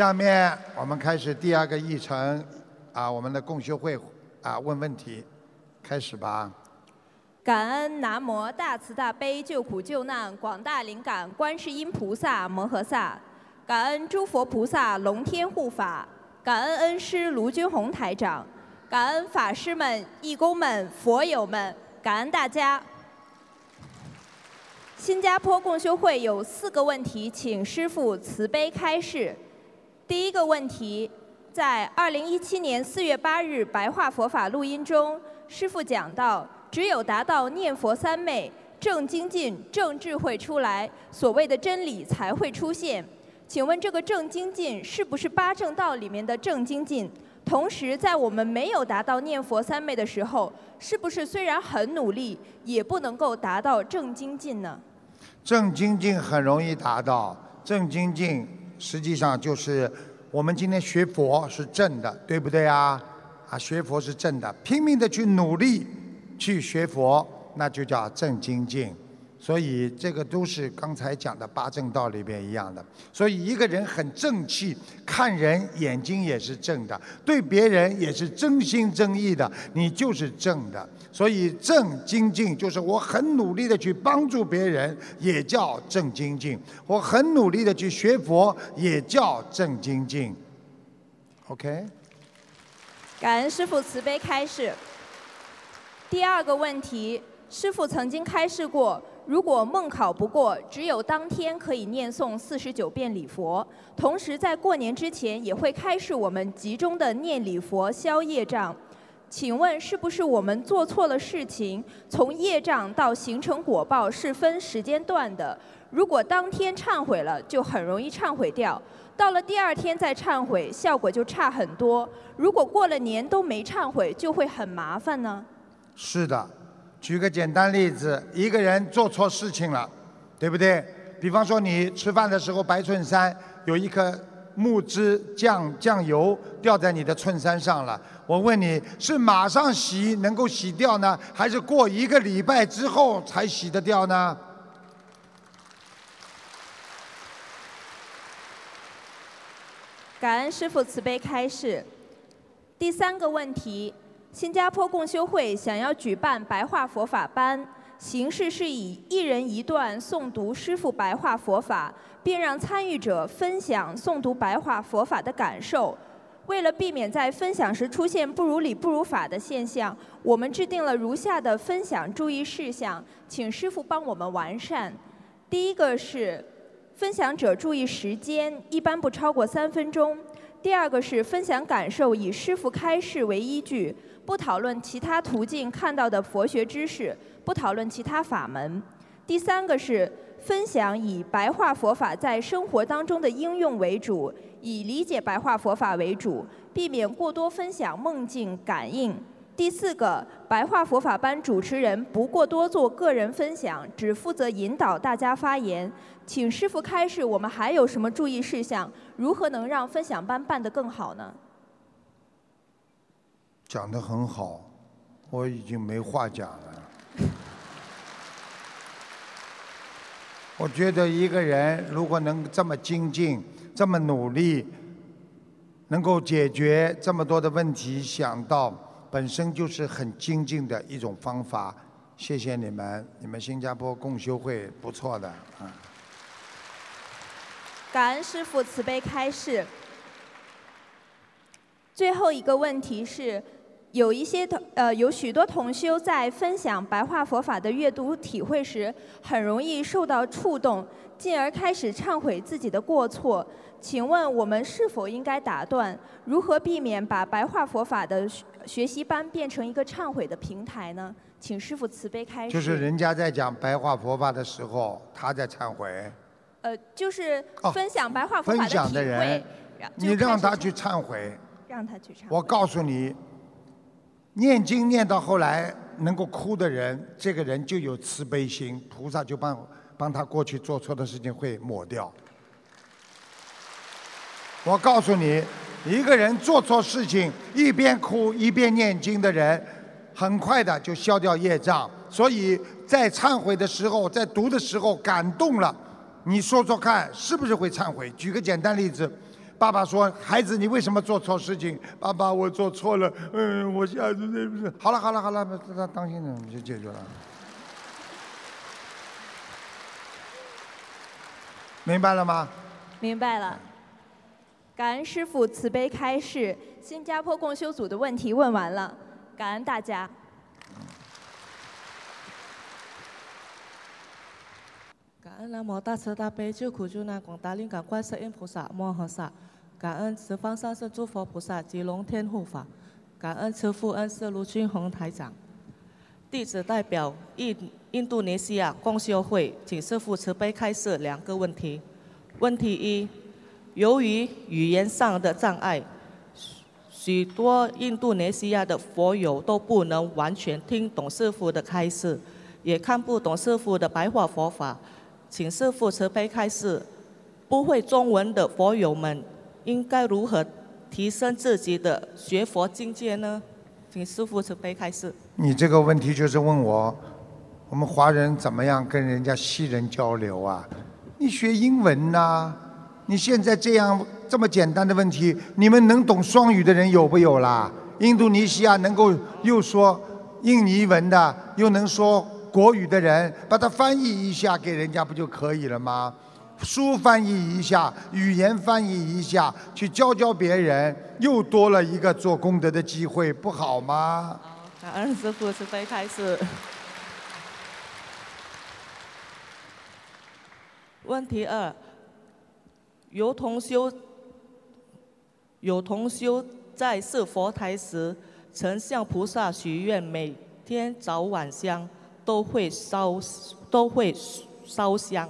下面我们开始第二个议程，啊，我们的共修会啊问问题，开始吧。感恩南无大慈大悲救苦救难广大灵感观世音菩萨摩诃萨，感恩诸佛菩萨龙天护法，感恩恩师卢军宏台长，感恩法师们、义工们、佛友们，感恩大家。新加坡共修会有四个问题，请师父慈悲开示。第一个问题，在二零一七年四月八日白话佛法录音中，师父讲到，只有达到念佛三昧、正精进、正智慧出来，所谓的真理才会出现。请问这个正精进是不是八正道里面的正精进？同时，在我们没有达到念佛三昧的时候，是不是虽然很努力，也不能够达到正精进呢？正精进很容易达到，正精进实际上就是我们今天学佛是正的，对不对啊？啊，学佛是正的，拼命的去努力去学佛，那就叫正精进。所以这个都是刚才讲的八正道里边一样的。所以一个人很正气，看人眼睛也是正的，对别人也是真心真意的，你就是正的。所以正精进就是我很努力的去帮助别人，也叫正精进；我很努力的去学佛，也叫正精进。OK。感恩师父慈悲开示。第二个问题，师父曾经开示过。如果梦考不过，只有当天可以念诵四十九遍礼佛。同时，在过年之前也会开始我们集中的念礼佛消业障。请问，是不是我们做错了事情，从业障到形成果报是分时间段的？如果当天忏悔了，就很容易忏悔掉；到了第二天再忏悔，效果就差很多。如果过了年都没忏悔，就会很麻烦呢？是的。举个简单例子，一个人做错事情了，对不对？比方说你吃饭的时候白衬衫有一颗木汁酱酱油掉在你的衬衫上了，我问你是马上洗能够洗掉呢，还是过一个礼拜之后才洗得掉呢？感恩师父慈悲开示。第三个问题。新加坡共修会想要举办白话佛法班，形式是以一人一段诵读师父白话佛法，并让参与者分享诵读白话佛法的感受。为了避免在分享时出现不如理不如法的现象，我们制定了如下的分享注意事项，请师父帮我们完善。第一个是，分享者注意时间，一般不超过三分钟。第二个是分享感受，以师父开示为依据。不讨论其他途径看到的佛学知识，不讨论其他法门。第三个是分享以白话佛法在生活当中的应用为主，以理解白话佛法为主，避免过多分享梦境感应。第四个，白话佛法班主持人不过多做个人分享，只负责引导大家发言。请师傅开示，我们还有什么注意事项？如何能让分享班办得更好呢？讲得很好，我已经没话讲了。我觉得一个人如果能这么精进、这么努力，能够解决这么多的问题，想到本身就是很精进的一种方法。谢谢你们，你们新加坡共修会不错的啊。感恩师父慈悲开示。最后一个问题是。有一些同呃，有许多同修在分享白话佛法的阅读体会时，很容易受到触动，进而开始忏悔自己的过错。请问我们是否应该打断？如何避免把白话佛法的学习班变成一个忏悔的平台呢？请师父慈悲开示。就是人家在讲白话佛法的时候，他在忏悔。呃，就是分享白话佛法的体会，你让他去忏悔。让他去忏悔。我告诉你。念经念到后来能够哭的人，这个人就有慈悲心，菩萨就帮帮他过去做错的事情会抹掉。我告诉你，一个人做错事情一边哭一边念经的人，很快的就消掉业障。所以在忏悔的时候，在读的时候感动了，你说说看是不是会忏悔？举个简单例子，爸爸说：“孩子，你为什么做错事情？”爸爸，我做错了。嗯，我下次对不是？好了，好了，好了，那当心点就解决了。明白了吗？明白了。感恩师傅慈悲开示，新加坡共修组的问题问完了，感恩大家。感恩南无大慈大悲救苦救难广大灵感观世音菩萨摩诃萨，感恩十方三世诸佛菩萨及龙天护法，感恩慈父恩师卢军宏台长。弟子代表印印度尼西亚共修会，请师父慈悲开示两个问题。问题一。由于语言上的障碍，许多印度尼西亚的佛友都不能完全听懂师傅的开示，也看不懂师傅的白话佛法。请师傅慈悲开示，不会中文的佛友们应该如何提升自己的学佛境界呢？请师傅慈悲开示。你这个问题就是问我，我们华人怎么样跟人家西人交流啊？你学英文呐？你现在这样这么简单的问题，你们能懂双语的人有不有啦？印度尼西亚能够又说印尼文的，又能说国语的人，把它翻译一下给人家不就可以了吗？书翻译一下，语言翻译一下，去教教别人，又多了一个做功德的机会，不好吗？好感恩师傅慈悲开示。问题二。有同修，有同修在设佛台时，曾向菩萨许愿，每天早晚香都会烧，都会烧香。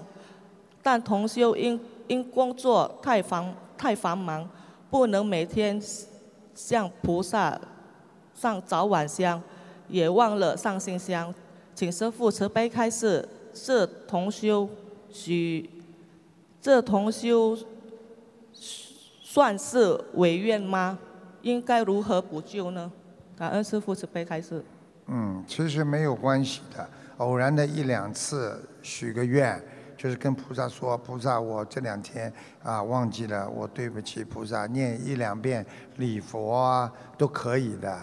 但同修因因工作太繁太繁忙，不能每天向菩萨上早晚香，也忘了上新香。请师父慈悲开示，这同修许。这同修算是违愿吗？应该如何补救呢？感恩师父慈悲开示。嗯，其实没有关系的，偶然的一两次许个愿，就是跟菩萨说：“菩萨，我这两天啊忘记了，我对不起菩萨，念一两遍礼佛啊都可以的，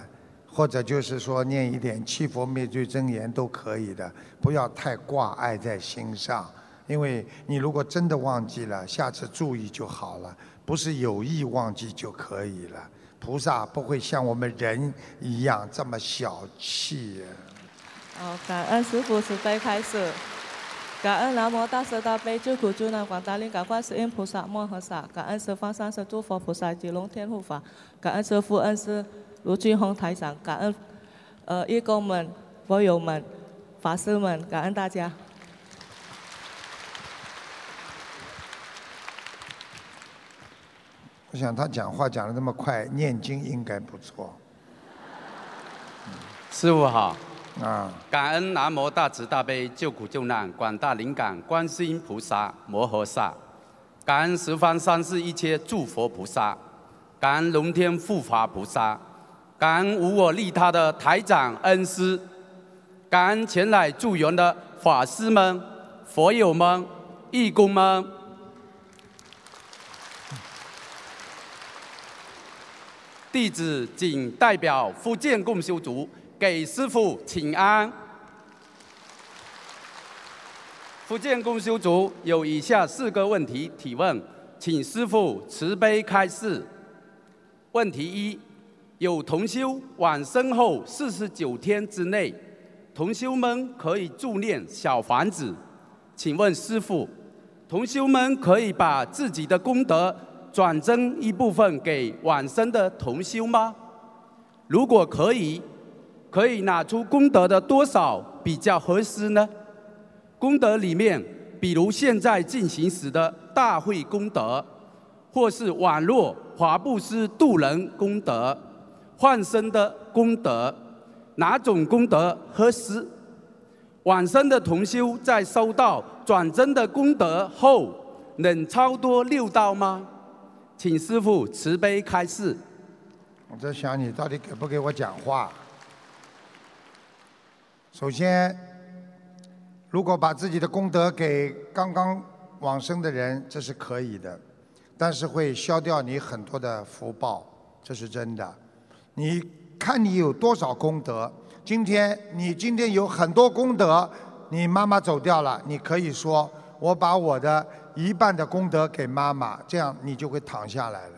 或者就是说念一点七佛灭罪真言都可以的，不要太挂碍在心上。”因为你如果真的忘记了，下次注意就好了，不是有意忘记就可以了。菩萨不会像我们人一样这么小气。哦，感恩师父慈悲开示，感恩南无大慈大悲救苦救难广大灵感观世音菩萨摩诃萨，感恩十方三世诸佛菩萨及龙天护法，感恩师父恩师卢俊宏台长，感恩呃义工们、佛友们、法师们，感恩大家。我想他讲话讲的那么快，念经应该不错。师傅好，啊，感恩南无大慈大悲救苦救难广大灵感观世音菩萨摩诃萨，感恩十方三世一切诸佛菩萨，感恩龙天护法菩萨，感恩无我利他的台长恩师，感恩前来助缘的法师们、佛友们、义工们。弟子谨代表福建共修组给师傅请安。福建公修组有以下四个问题提问，请师傅慈悲开示。问题一：有同修往生后四十九天之内，同修们可以助念小房子，请问师傅，同修们可以把自己的功德。转增一部分给往生的同修吗？如果可以，可以拿出功德的多少比较合适呢？功德里面，比如现在进行时的大会功德，或是网络华布施度人功德、换生的功德，哪种功德合适？往生的同修在收到转增的功德后，能超多六道吗？请师父慈悲开示。我在想你到底给不给我讲话？首先，如果把自己的功德给刚刚往生的人，这是可以的。但是会消掉你很多的福报，这是真的。你看你有多少功德？今天你今天有很多功德，你妈妈走掉了，你可以说我把我的一半的功德给妈妈，这样你就会躺下来了。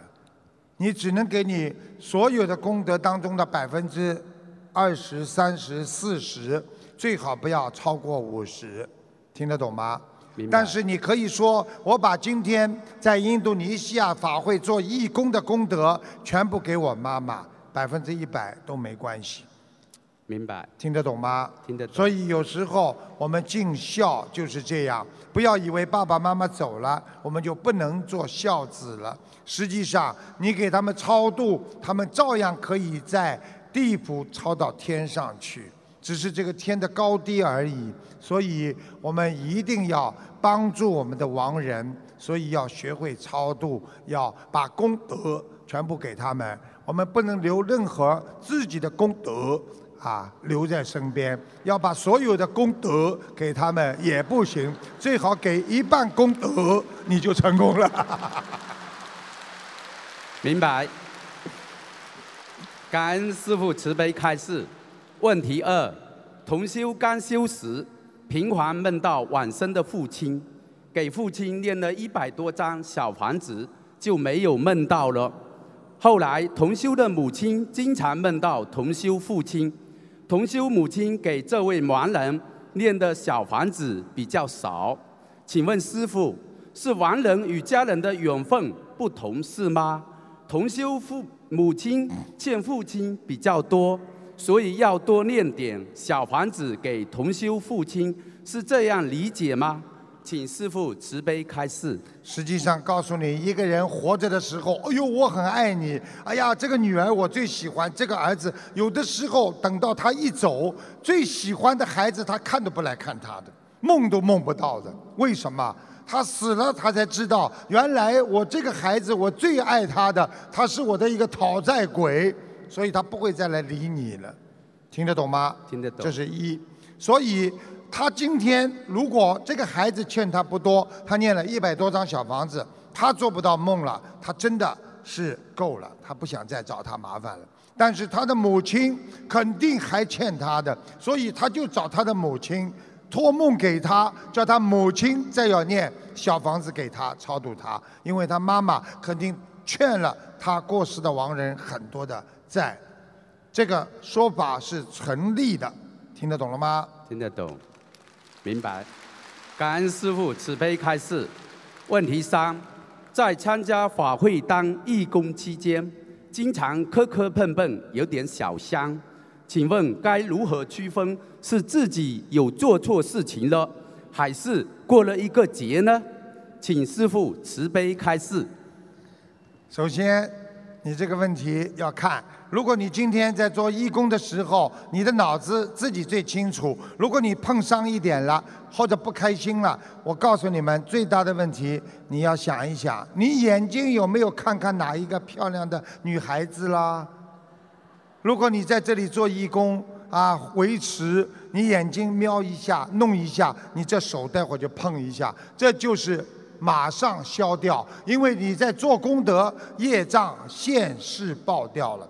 你只能给你所有的功德当中的百分之二十、三十、四十，最好不要超过五十，听得懂吗？但是你可以说，我把今天在印度尼西亚法会做义工的功德全部给我妈妈，百分之一百都没关系，明白，听得懂吗？听得懂。所以有时候我们尽孝就是这样，不要以为爸爸妈妈走了，我们就不能做孝子了。实际上，你给他们超度，他们照样可以在地府超到天上去，只是这个天的高低而已。所以我们一定要帮助我们的亡人，所以要学会超度，要把功德全部给他们。我们不能留任何自己的功德啊留在身边，要把所有的功德给他们也不行，最好给一半功德，你就成功了。明白。感恩师父慈悲开示。问题二：同修刚修时，频繁梦到往生的父亲，给父亲念了一百多张小房子，就没有梦到了。后来同修的母亲经常梦到同修父亲，同修母亲给这位亡人念的小房子比较少。请问师傅，是亡人与家人的缘分不同是吗？同修父母亲欠父亲比较多，所以要多念点小房子给同修父亲，是这样理解吗？请师傅慈悲开示。实际上，告诉你，一个人活着的时候，哎呦，我很爱你，哎呀，这个女儿我最喜欢，这个儿子，有的时候等到他一走，最喜欢的孩子他看都不来看他的，梦都梦不到的。为什么？他死了，他才知道，原来我这个孩子，我最爱他的，他是我的一个讨债鬼，所以他不会再来理你了。听得懂吗？听得懂这是一。所以他今天如果这个孩子欠他不多，他念了一百多张小房子，他做不到梦了，他真的是够了，他不想再找他麻烦了。但是他的母亲肯定还欠他的，所以他就找他的母亲托梦给他，叫他母亲再要念小房子给他超度他，因为他妈妈肯定欠了他过世的亡人很多的债。这个说法是成立的，听得懂了吗？听得懂，明白。感恩师父慈悲开示。问题三，在参加法会当义工期间，经常磕磕碰碰，有点小伤。请问该如何区分是自己有做错事情了，还是过了一个劫呢？请师父慈悲开示。首先，你这个问题要看，如果你今天在做义工的时候，你的脑子自己最清楚。如果你碰伤一点了，或者不开心了，我告诉你们，最大的问题你要想一想，你眼睛有没有看看哪一个漂亮的女孩子啦？如果你在这里做义工啊，维持你眼睛瞄一下，弄一下，你这手待会儿就碰一下，这就是马上消掉，因为你在做功德，业障现世报掉了。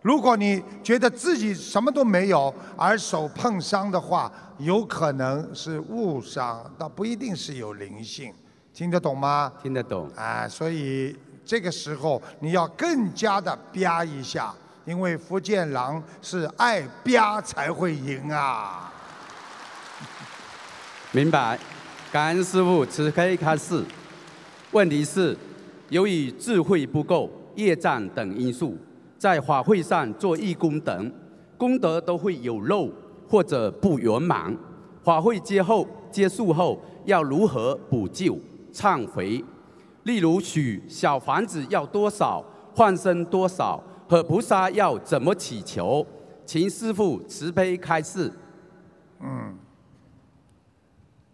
如果你觉得自己什么都没有，而手碰伤的话，有可能是误伤，倒不一定是有灵性，听得懂吗？听得懂。啊，所以这个时候你要更加的啪一下，因为福建狼是爱吧才会赢啊。明白，感恩师父慈悲开示。问题是，由于智慧不够、业障等因素，在法会上做义工等，功德都会有漏或者不圆满。法会结后结束后，要如何补救、忏悔？例如许小房子要多少，换生多少，和菩萨要怎么祈求？请师父慈悲开示。嗯，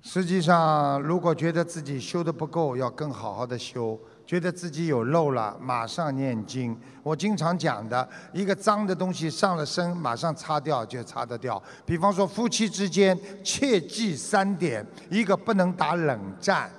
实际上，如果觉得自己修的不够，要更好好的修；觉得自己有漏了，马上念经。我经常讲的，一个脏的东西上了身，马上擦掉就擦得掉。比方说，夫妻之间切记三点：一个不能打冷战，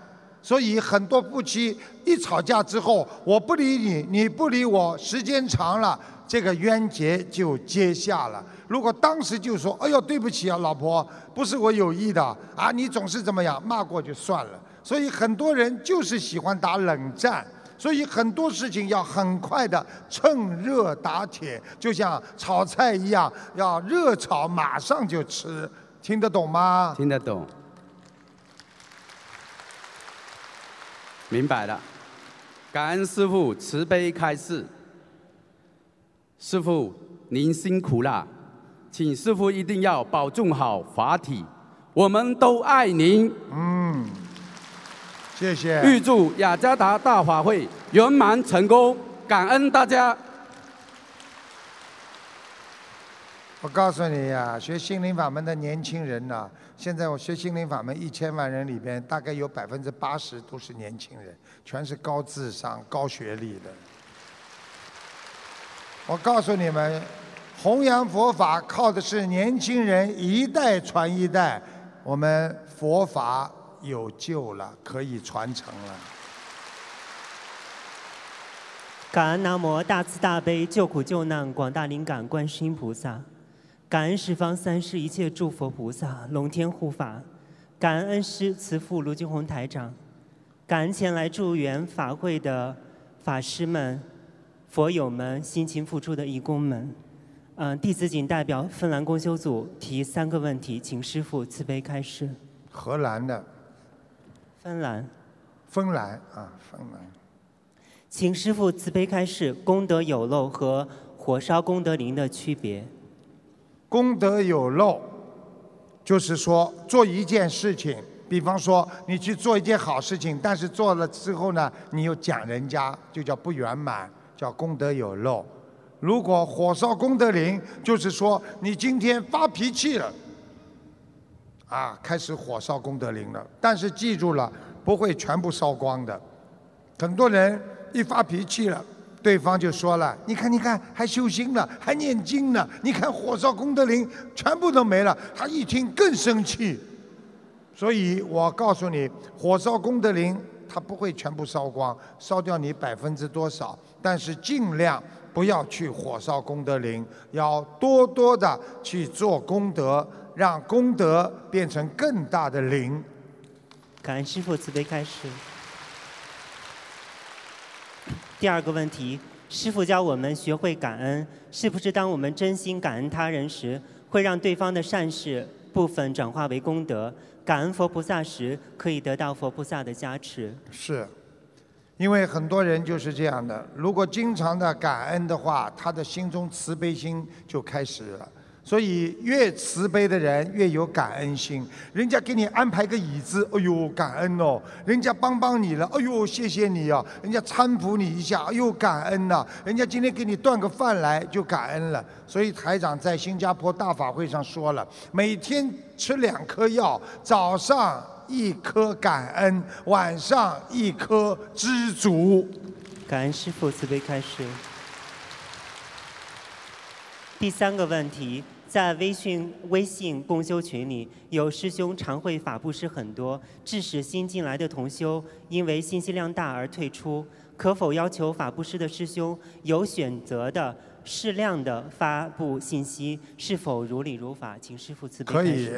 所以很多夫妻一吵架之后，我不理你，你不理我，时间长了，这个冤结就结下了。如果当时就说：“哎呦，对不起啊，老婆，不是我有意的啊，你总是怎么样，骂过就算了。”所以很多人就是喜欢打冷战，所以很多事情要很快的趁热打铁，就像炒菜一样，要热炒马上就吃，听得懂吗？听得懂。明白了，感恩师傅慈悲开示。师傅您辛苦了，请师傅一定要保重好法体，我们都爱您。嗯，谢谢。预祝雅加达大法会圆满成功，感恩大家。我告诉你呀、学心灵法门的年轻人呐、现在我学心灵法门一千万人里边，大概有百分之八十都是年轻人，全是高智商、高学历的。我告诉你们，弘扬佛法靠的是年轻人一代传一代，我们佛法有救了，可以传承了。感恩南无大慈大悲救苦救难广大灵感观世音菩萨，感恩十方三世一切诸佛菩萨、龙天护法，感恩恩师慈父卢军宏台长，感恩前来助缘法会的法师们、佛友们、辛勤付出的义工们。嗯、弟子仅代表芬兰公修组提三个问题，请师父慈悲开示。荷兰的，芬兰，芬兰啊，芬兰。请师父慈悲开示功德有漏和火烧功德林的区别。功德有漏，就是说做一件事情，比方说你去做一件好事情，但是做了之后呢，你又讲人家，就叫不圆满，叫功德有漏。如果火烧功德林，就是说你今天发脾气了，啊，开始火烧功德林了。但是记住了，不会全部烧光的。很多人一发脾气了，对方就说了：“你看，你看，还修心了，还念经呢。你看火烧功德林，全部都没了。”他一听更生气。所以我告诉你，火烧功德林，它不会全部烧光，烧掉你百分之多少，但是尽量不要去火烧功德林，要多多的去做功德，让功德变成更大的灵。感恩师父慈悲开示。第二个问题，师傅教我们学会感恩，是不是当我们真心感恩他人时，会让对方的善事部分转化为功德？感恩佛菩萨时，可以得到佛菩萨的加持。是，因为很多人就是这样的，如果经常的感恩的话，他的心中慈悲心就开始了。所以越慈悲的人越有感恩心，人家给你安排个椅子，哎呦感恩哦；人家帮帮你了，哎呦谢谢你啊；人家搀扶你一下，哎呦感恩呐、人家今天给你端个饭来就感恩了。所以台长在新加坡大法会上说了，每天吃两颗药，早上一颗感恩，晚上一颗知足。感恩师父慈悲开示。第三个问题，在微信微信共修群里，有师兄常会法布施很多，致使新进来的同修因为信息量大而退出。可否要求法布施的师兄有选择的、适量的发布信息？是否如理如法？请师父慈悲可以。，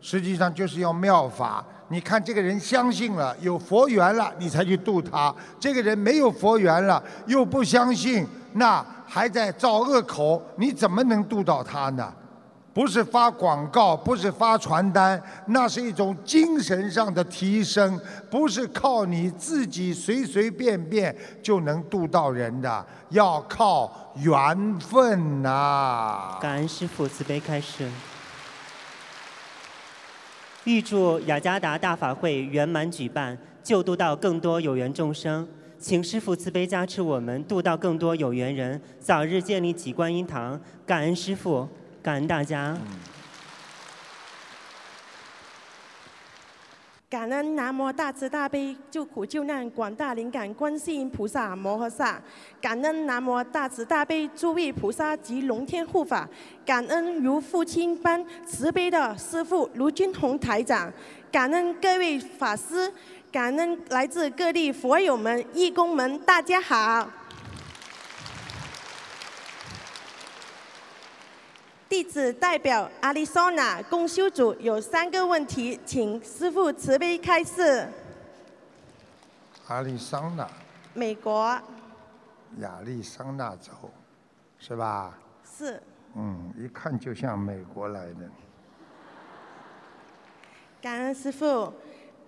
实际上就是要妙法。你看这个人相信了，有佛缘了，你才去度他；这个人没有佛缘了，又不相信，那还在造恶口，你怎么能度到他呢？不是发广告，不是发传单，那是一种精神上的提升，不是靠你自己随随便便就能度到人的，要靠缘分呐、感恩师父慈悲开始。预祝雅加达大法会圆满举办，救度到更多有缘众生。请师父慈悲加持我们，度到更多有缘人，早日建立起观音堂。感恩师父，感恩大家。感恩南无大慈大悲救苦救难广大灵感观世音菩萨摩诃萨，感恩南无大慈大悲诸位菩萨及龙天护法，感恩如父亲般慈悲的师父卢军宏台长，感恩各位法师，感恩来自各地佛友们、义工们，大家好。弟子代表阿里桑那共修组有三个问题，请师父慈悲开示。阿里桑那，美国亚利桑那州，是吧？是嗯，一看就像美国来的。感恩师傅。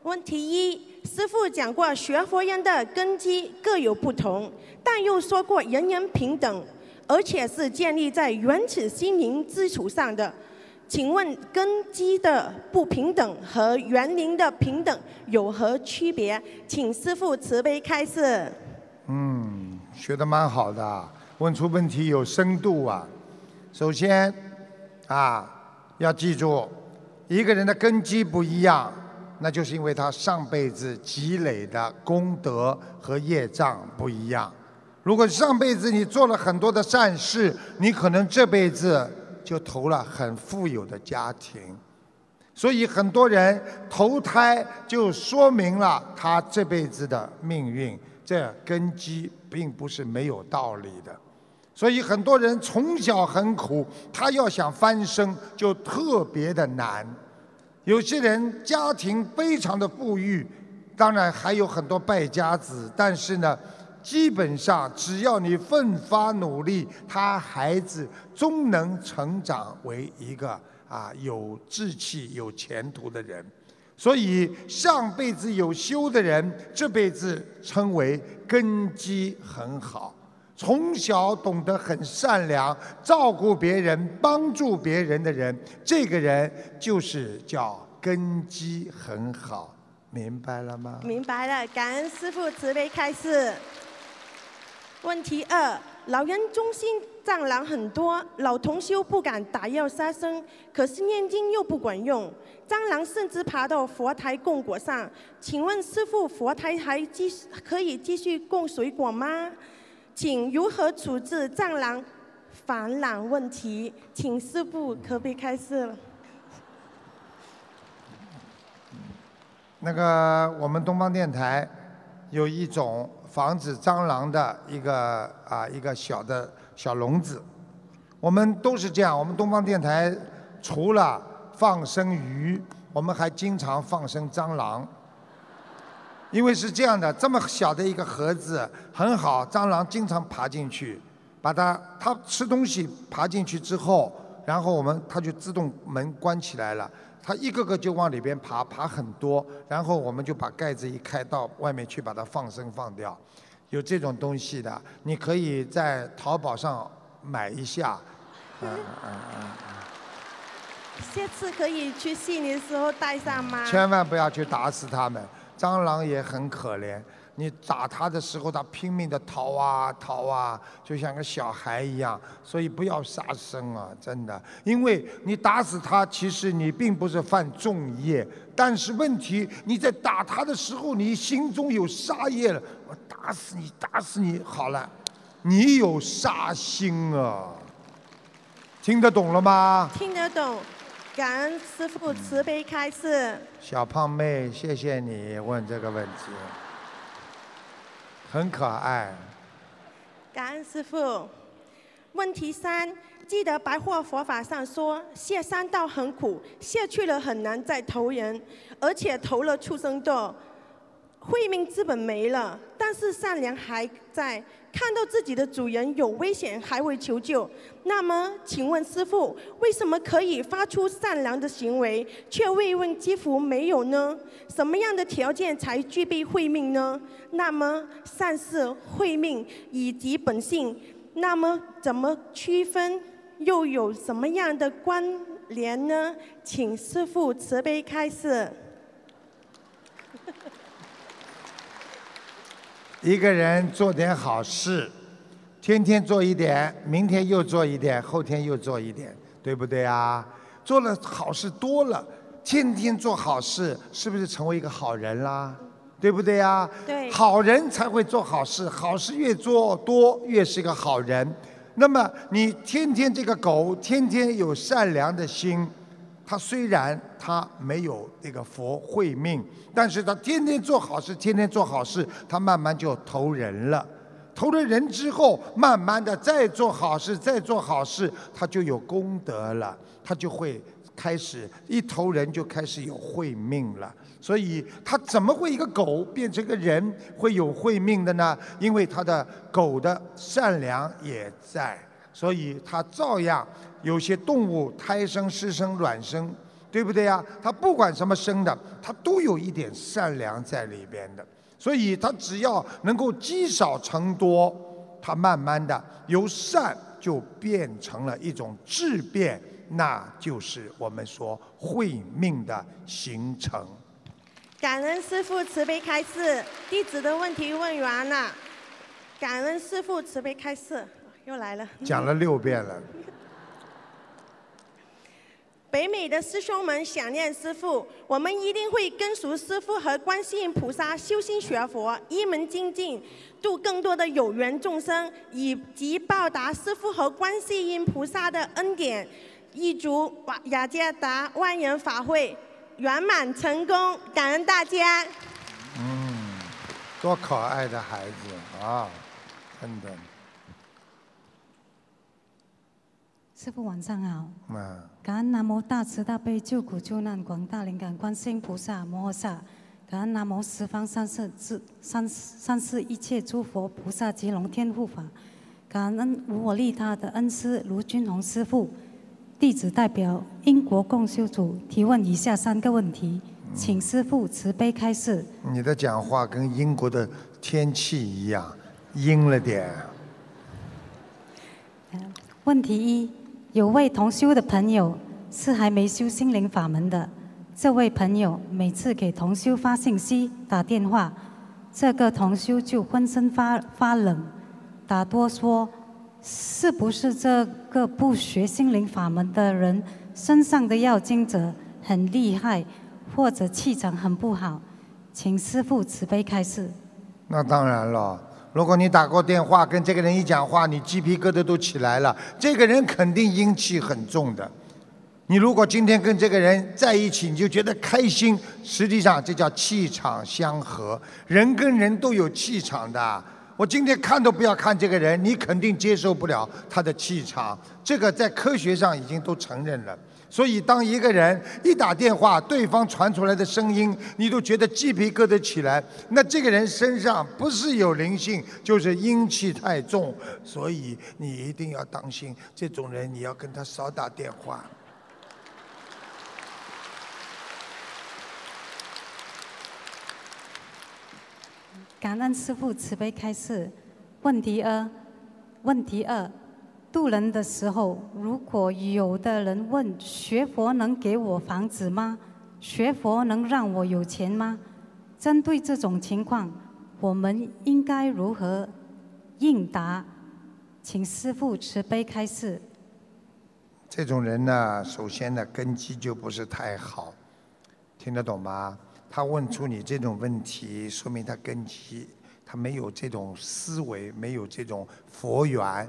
问题一，师傅讲过学佛人的根基各有不同，但又说过人人平等，而且是建立在原始心灵基础上的。请问根基的不平等和园林的平等有何区别？请师傅慈悲开示。嗯，学得蛮好的，问出问题有深度啊。首先，啊，要记住，一个人的根基不一样，那就是因为他上辈子积累的功德和业障不一样。如果上辈子你做了很多的善事，你可能这辈子就投了很富有的家庭。所以很多人投胎就说明了他这辈子的命运，这根基并不是没有道理的。所以很多人从小很苦，他要想翻身就特别的难。有些人家庭非常的富裕，当然还有很多败家子，但是呢，基本上只要你奋发努力，他孩子终能成长为一个啊有志气、有前途的人。所以上辈子有修的人，这辈子称为根基很好。从小懂得很善良，照顾别人、帮助别人的人，这个人就是叫根基很好，明白了吗？明白了，感恩师父慈悲开示。问题二：老人中心蟑螂很多，老同修不敢打药杀生，可是念经又不管用，蟑螂甚至爬到佛台供果上。请问师父，佛台还继可以继续供水果吗？请如何处置蟑螂繁衍问题？请师父可不可以开示了？那个我们东方电台有一种防止蟑螂的一个啊一个小的小笼子，我们都是这样。我们东方电台除了放生鱼，我们还经常放生蟑螂。因为是这样的，这么小的一个盒子很好，蟑螂经常爬进去，把它它吃东西爬进去之后，然后我们它就自动门关起来了，它一个个就往里边爬，爬很多，然后我们就把盖子一开到外面去把它放生放掉。有这种东西的，你可以在淘宝上买一下。嗯嗯嗯。下次可以去悉尼的时候带上吗？千万不要去打死它们。蟑螂也很可怜，你打他的时候，他拼命的逃啊逃啊，就像个小孩一样。所以不要杀生啊，真的，因为你打死他，其实你并不是犯重业，但是问题你在打他的时候，你心中有杀业了。我打死你，打死你，好了，你有杀心啊，听得懂了吗？听得懂。感恩师父慈悲开示。小胖妹，谢谢你问这个问题，很可爱。感恩师傅。问题三：记得白话佛法上说，下三道很苦，下去了很难再投人，而且投了畜生道，慧命之本没了，但是善良还在。看到自己的主人有危险还会求救，那么请问师父，为什么可以发出善良的行为，却慰问几乎没有呢？什么样的条件才具备慧命呢？那么善事、慧命以及本性，那么怎么区分？又有什么样的关联呢？请师父慈悲开示。一个人做点好事，天天做一点，明天又做一点，后天又做一点，对不对啊？做了好事多了，天天做好事，是不是成为一个好人啦？对不对呀？对。好人才会做好事，好事越做多，越是一个好人。那么你天天这个狗，天天有善良的心，他虽然他没有那个佛慧命，但是他天天做好事，天天做好事，他慢慢就投人了。投了人之后，慢慢的再做好事，再做好事，他就有功德了，他就会开始一投人就开始有慧命了。所以他怎么会一个狗变成个人会有慧命的呢？因为他的狗的善良也在，所以他照样有些动物胎生、湿生、卵生，对不对呀？它不管什么生的，它都有一点善良在里边的。所以它只要能够积少成多，它慢慢的由善就变成了一种质变，那就是我们说慧命的形成。感恩师父慈悲开示，弟子的问题问完了。感恩师父慈悲开示，又来了。讲了六遍了。北美的师兄们想念师父，我们一定会跟随师父和观世音菩萨修心学佛，一门精进，度更多的有缘众生，以及报答师父和观世音菩萨的恩典。一祝瓦雅加达万人法会。圆满成功，感恩大家。嗯，多可爱的孩子啊，真的。师傅晚上好。嗯。感恩南无大慈大悲救苦救难广大灵感观世音菩萨摩诃萨，感恩南无十方三世智三三世一切诸佛菩萨及龙天护法，感恩无我利他的恩师卢军宏师傅。弟子代表英国共修组提问以下三个问题，请师父慈悲开示。你的讲话跟英国的天气一样，阴了点。问题一：有位同修的朋友是还没修心灵法门的，这位朋友每次给同修发信息、打电话，这个同修就浑身发发冷，打多说。是不是这个不学心灵法门的人身上的要精者很厉害，或者气场很不好？请师父慈悲开示。那当然了，如果你打过电话跟这个人一讲话，你鸡皮疙瘩都起来了，这个人肯定阴气很重的。你如果今天跟这个人在一起，你就觉得开心，实际上这叫气场相合。人跟人都有气场的。我今天看都不要看这个人，你肯定接受不了他的气场。这个在科学上已经都承认了。所以，当一个人一打电话，对方传出来的声音，你都觉得鸡皮疙瘩起来，那这个人身上不是有灵性，就是阴气太重。所以，你一定要当心这种人，你要跟他少打电话。感恩师父慈悲开示。问题二，问题二，渡人的时候，如果有的人问学佛能给我房子吗？学佛能让我有钱吗？针对这种情况，我们应该如何应答？请师父慈悲开示。这种人呢，首先呢，根基就不是太好，听得懂吗？他问出你这种问题，说明他根基他没有这种思维，没有这种佛缘。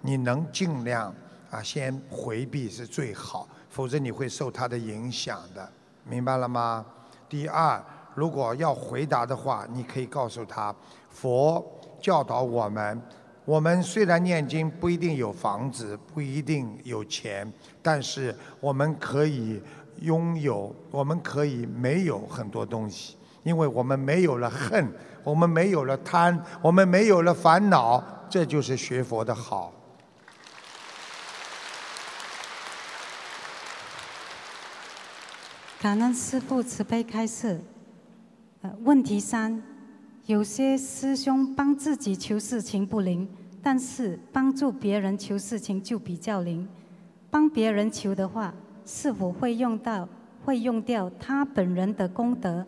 你能尽量啊先回避是最好，否则你会受他的影响的，明白了吗？第二，如果要回答的话，你可以告诉他，佛教导我们，我们虽然念经不一定有房子，不一定有钱，但是我们可以。拥有，我们可以没有很多东西，因为我们没有了恨，我们没有了贪，我们没有了烦恼，这就是学佛的好。感恩师父慈悲开示。呃，问题三，有些师兄帮自己求事情不灵，但是帮助别人求事情就比较灵。帮别人求的话。是否会用到、会用掉他本人的功德？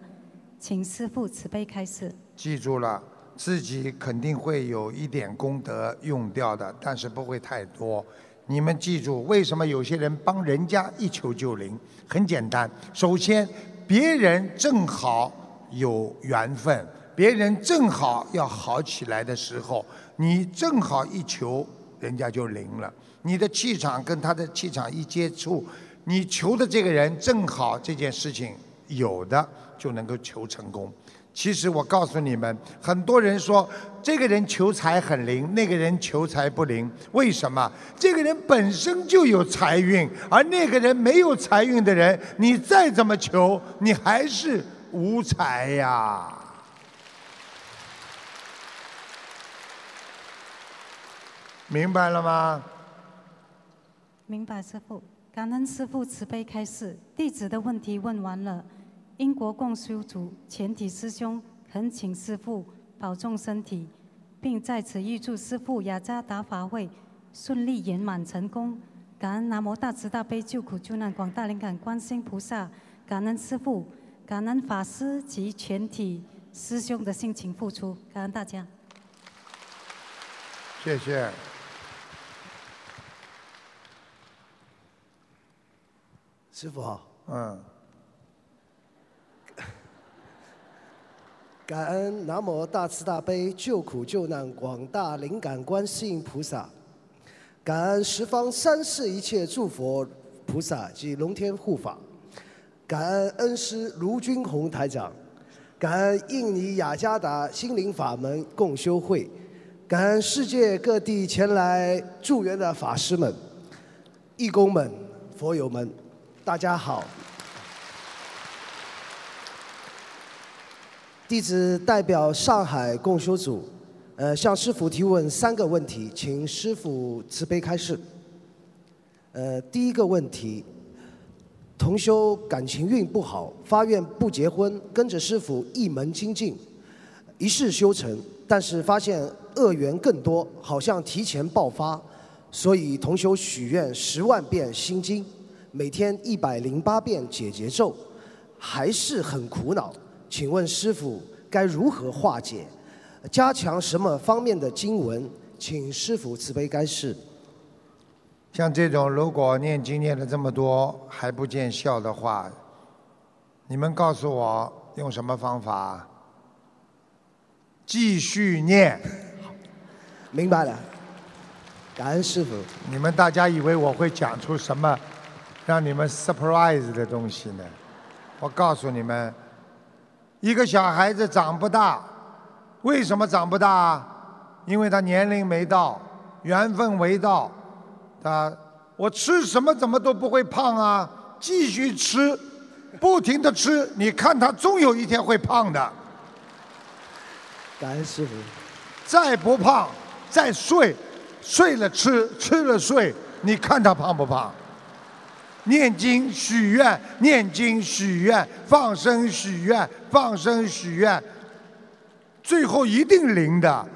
请师父慈悲开示。记住了，自己肯定会有一点功德用掉的，但是不会太多。你们记住，为什么有些人帮人家一求就灵？很简单，首先别人正好有缘分，别人正好要好起来的时候，你正好一求，人家就灵了。你的气场跟他的气场一接触。你求的这个人正好这件事情有的就能够求成功。其实我告诉你们，很多人说这个人求财很灵，那个人求财不灵，为什么？这个人本身就有财运，而那个人没有财运的人，你再怎么求，你还是无财呀。明白了吗？明白，师傅。感恩师傅慈悲开示，弟子的问题问完了。英国共修组全体师兄恳请师父保重身体，并在此预祝师父雅加达法会顺利圆满成功。感恩南无大慈大悲救苦救难广大灵感观世音菩萨，感恩师父，感恩法师及全体师兄的辛勤付出，感恩大家。谢谢。师傅好。嗯。感恩南无大慈大悲救苦救难广大灵感观世音菩萨，感恩十方三世一切诸佛菩萨及龙天护法，感恩恩师卢军宏台长，感恩印尼雅加达心灵法门共修会，感恩世界各地前来助缘的法师们、义工们、佛友们。大家好，弟子代表上海共修组，呃，向师傅提问三个问题，请师傅慈悲开示。呃，第一个问题，同修感情运不好，发愿不结婚，跟着师傅一门精进，一世修成，但是发现恶缘更多，好像提前爆发，所以同修许愿十万遍心经。每天一百零八遍解结咒，还是很苦恼。请问师傅该如何化解？加强什么方面的经文？请师傅慈悲开示。像这种如果念经念了这么多还不见效的话，你们告诉我用什么方法？继续念。明白了。感恩师傅。你们大家以为我会讲出什么？让你们 surprise 的东西呢？我告诉你们，一个小孩子长不大，为什么长不大？因为他年龄没到，缘分未到。他我吃什么怎么都不会胖啊？继续吃，不停的吃，你看他终有一天会胖的。感恩师傅。再不胖，再睡，睡了吃，吃了睡，你看他胖不胖？念经许愿，念经许愿，放生许愿，放生许愿，最后一定灵的，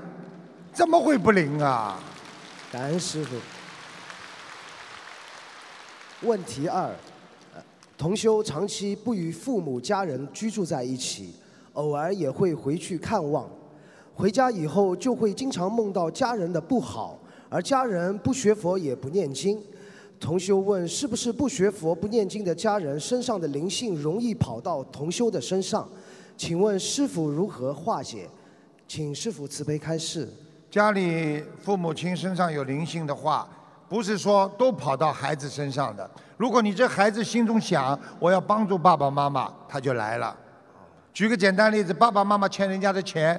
怎么会不灵啊？感恩师傅。问题二：同修长期不与父母家人居住在一起，偶尔也会回去看望，回家以后就会经常梦到家人的不好，而家人不学佛也不念经。同修问：是不是不学佛、不念经的家人身上的灵性容易跑到同修的身上？请问师傅如何化解？请师傅慈悲开示。家里父母亲身上有灵性的话，不是说都跑到孩子身上的。如果你这孩子心中想我要帮助爸爸妈妈，他就来了。举个简单例子，爸爸妈妈欠人家的钱，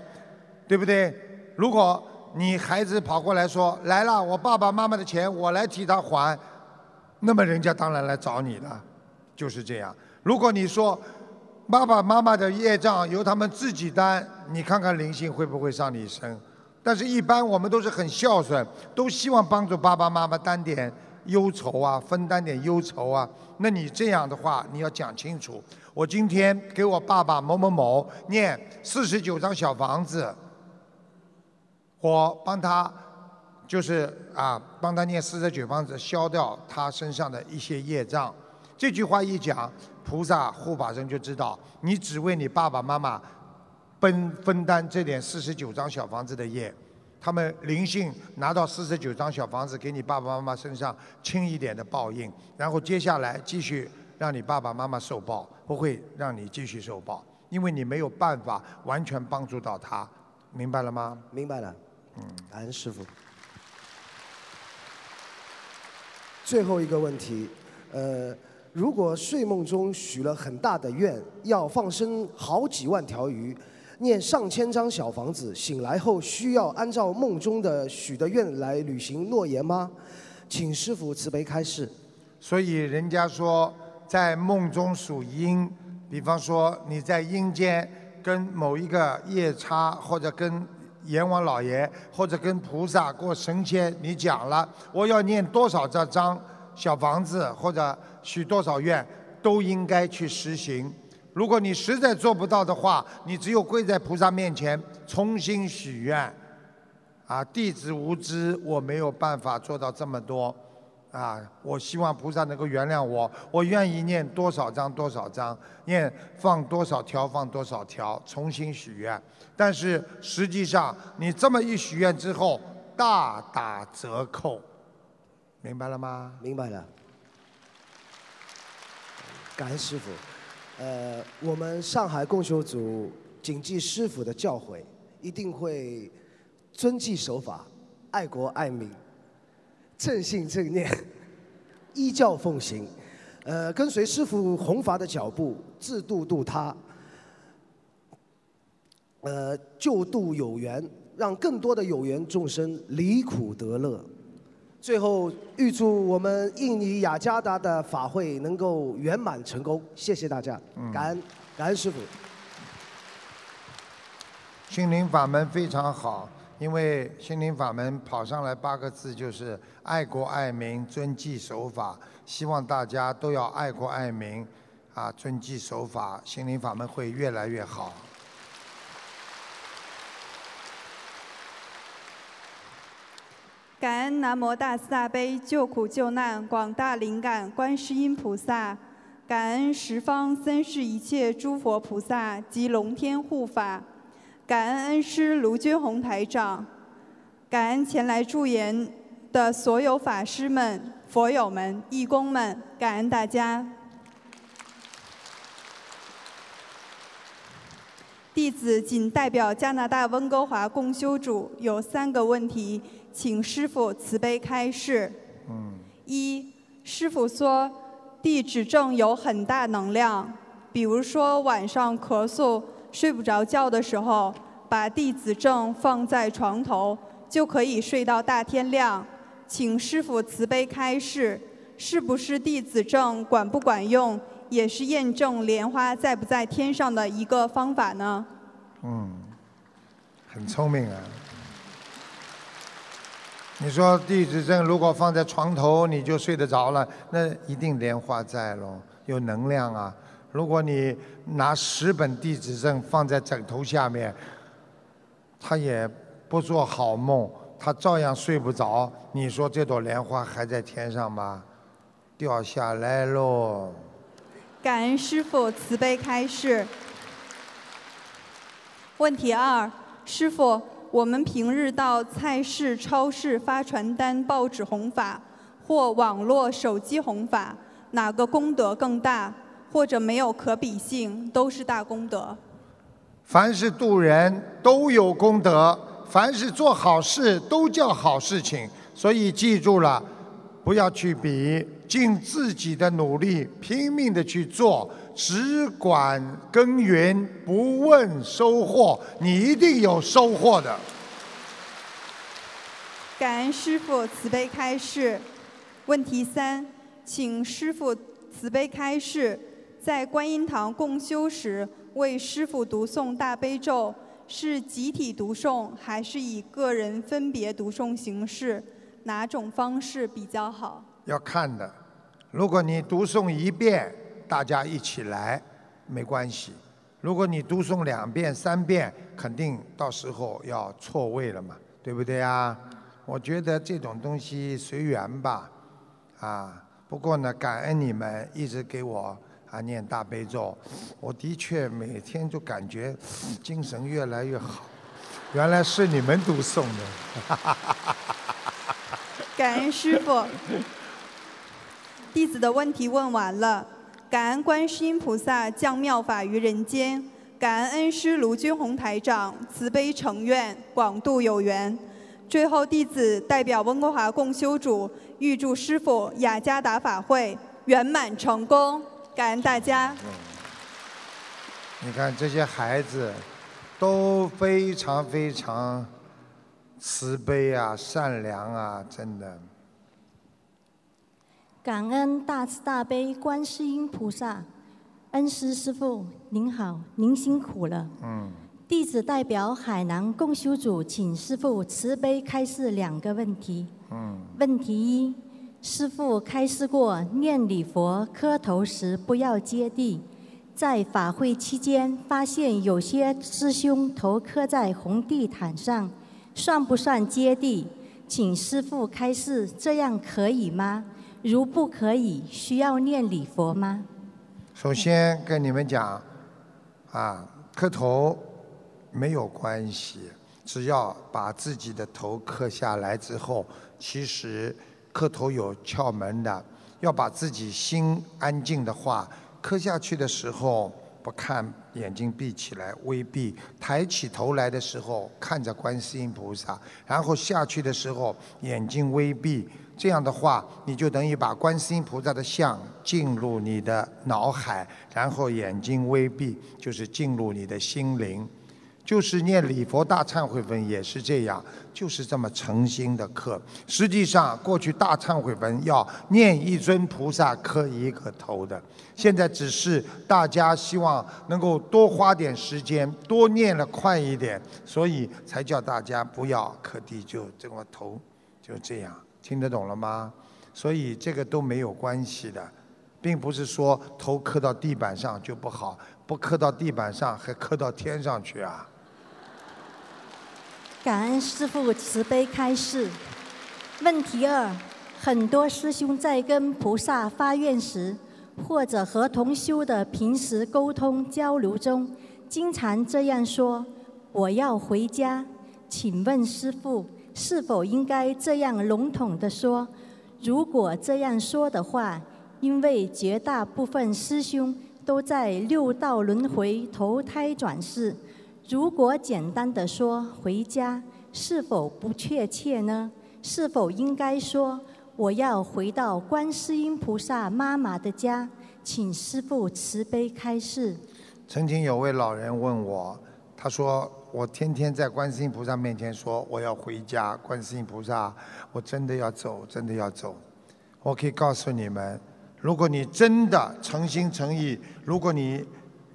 对不对？如果你孩子跑过来说来了，我爸爸妈妈的钱我来替他还。那么人家当然来找你了，就是这样。如果你说爸爸妈妈的业障由他们自己担，你看看灵性会不会上你身？但是，一般我们都是很孝顺，都希望帮助爸爸妈妈担点忧愁啊，分担点忧愁啊。那你这样的话，你要讲清楚。我今天给我爸爸某某某念四十九张小房子，我帮他。就是啊，帮他念四十九方子，消掉他身上的一些业障。这句话一讲，菩萨护法神就知道，你只为你爸爸妈妈分分担这点四十九张小房子的业。他们灵性拿到四十九张小房子，给你爸爸妈妈身上轻一点的报应，然后接下来继续让你爸爸妈妈受报，不会让你继续受报，因为你没有办法完全帮助到他，明白了吗？明白了。嗯，感恩师傅。最后一个问题，呃，如果睡梦中许了很大的愿，要放生好几万条鱼，念上千张小房子，醒来后需要按照梦中的许的愿来履行诺言吗？请师傅慈悲开示。所以人家说，在梦中属阴，比方说你在阴间跟某一个夜叉，或者跟阎王老爷，或者跟菩萨过神仙，你讲了我要念多少这张小房子，或者许多少愿，都应该去实行。如果你实在做不到的话，你只有跪在菩萨面前重新许愿。啊，弟子无知，我没有办法做到这么多。啊，我希望菩萨能够原谅我，我愿意念多少章多少章，念放多少条放多少条，重新许愿。但是实际上，你这么一许愿之后，大打折扣，明白了吗？明白了。感恩师傅。呃，我们上海共修组谨记师傅的教诲，一定会遵纪守法、爱国爱民、正信正念、依教奉行。呃，跟随师傅弘法的脚步，自度度他。呃，救度有缘，让更多的有缘众生离苦得乐。最后，预祝我们印尼雅加达的法会能够圆满成功。谢谢大家，感恩感恩师傅。心灵法门非常好，因为心灵法门跑上来八个字就是爱国爱民、遵纪守法。希望大家都要爱国爱民，啊，遵纪守法，心灵法门会越来越好。感恩南无大慈大悲救苦救难广大灵感观世音菩萨，感恩十方三世一切诸佛菩萨及龙天护法，感恩恩师卢军宏台长，感恩前来助言的所有法师们、佛友们、义工们，感恩大家。弟子仅代表加拿大温哥华共修主有三个问题。请师傅慈悲开示。嗯。一，师傅说地址正有很大能量，比如说晚上咳嗽、睡不着觉的时候，把弟子正放在床头，就可以睡到大天亮。请师傅慈悲开示，是不是弟子正管不管用，也是验证莲花在不在天上的一个方法呢？嗯，很聪明啊。你说地址证如果放在床头，你就睡得着了，那一定莲花在喽，有能量啊。如果你拿十本地址证放在枕头下面，他也不做好梦，他照样睡不着。你说这朵莲花还在天上吗？掉下来喽。感恩师傅慈悲开示。问题二，师傅。我们平日到菜市、超市发传单、报纸弘法，或网络、手机弘法，哪个功德更大，或者没有可比性，都是大功德。凡是渡人都有功德，凡是做好事都叫好事情，所以记住了，不要去比，尽自己的努力，拼命的去做。只管耕耘，不问收获，你一定有收获的。感恩师父慈悲开示。问题三，请师父慈悲开示，在观音堂共修时为师父读诵大悲咒，是集体读诵还是以个人分别读诵形式？哪种方式比较好？要看的，如果你读诵一遍。大家一起来，没关系。如果你读诵两遍、三遍，肯定到时候要错位了嘛，对不对啊？我觉得这种东西随缘吧，啊。不过呢，感恩你们一直给我啊念大悲咒，我的确每天就感觉精神越来越好。原来是你们读诵的，感恩师傅。弟子的问题问完了。感恩观世音菩萨降妙法于人间，感恩恩师卢军宏台长慈悲成愿，广度有缘。最后，弟子代表温哥华共修组预祝师傅雅加达法会圆满成功。感恩大家。你看这些孩子都非常非常慈悲啊、善良啊，真的。感恩大慈大悲观世音菩萨，恩师师傅您好，您辛苦了。嗯，弟子代表海南共修组，请师傅慈悲开示两个问题。嗯，问题一，师傅开示过，念礼佛磕头时不要接地。在法会期间，发现有些师兄头磕在红地毯上，算不算接地？请师傅开示，这样可以吗？如不可以，需要念礼佛吗？首先跟你们讲，啊，磕头没有关系，只要把自己的头磕下来之后，其实磕头有窍门的，要把自己心安静的话。磕下去的时候，不看眼睛闭起来，微闭；抬起头来的时候，看着观世音菩萨；然后下去的时候，眼睛微闭。这样的话，你就等于把观世音菩萨的像进入你的脑海，然后眼睛微闭，就是进入你的心灵。就是念礼佛大忏悔文也是这样，就是这么诚心的刻。实际上，过去大忏悔文要念一尊菩萨磕一个头的，现在只是大家希望能够多花点时间，多念了快一点，所以才叫大家不要磕地，就这么头就这样，听得懂了吗？所以这个都没有关系的，并不是说头磕到地板上就不好，不磕到地板上还磕到天上去啊。感恩师父慈悲开示。问题二：很多师兄在跟菩萨发愿时，或者和同修的平时沟通交流中，经常这样说：“我要回家。”请问师父，是否应该这样笼统的说？如果这样说的话，因为绝大部分师兄都在六道轮回投胎转世。如果简单的说回家，是否不确切呢？是否应该说我要回到观世音菩萨妈妈的家？请师父慈悲开示。曾经有位老人问我，他说我天天在观世音菩萨面前说我要回家，观世音菩萨，我真的要走，真的要走。我可以告诉你们，如果你真的诚心诚意，如果你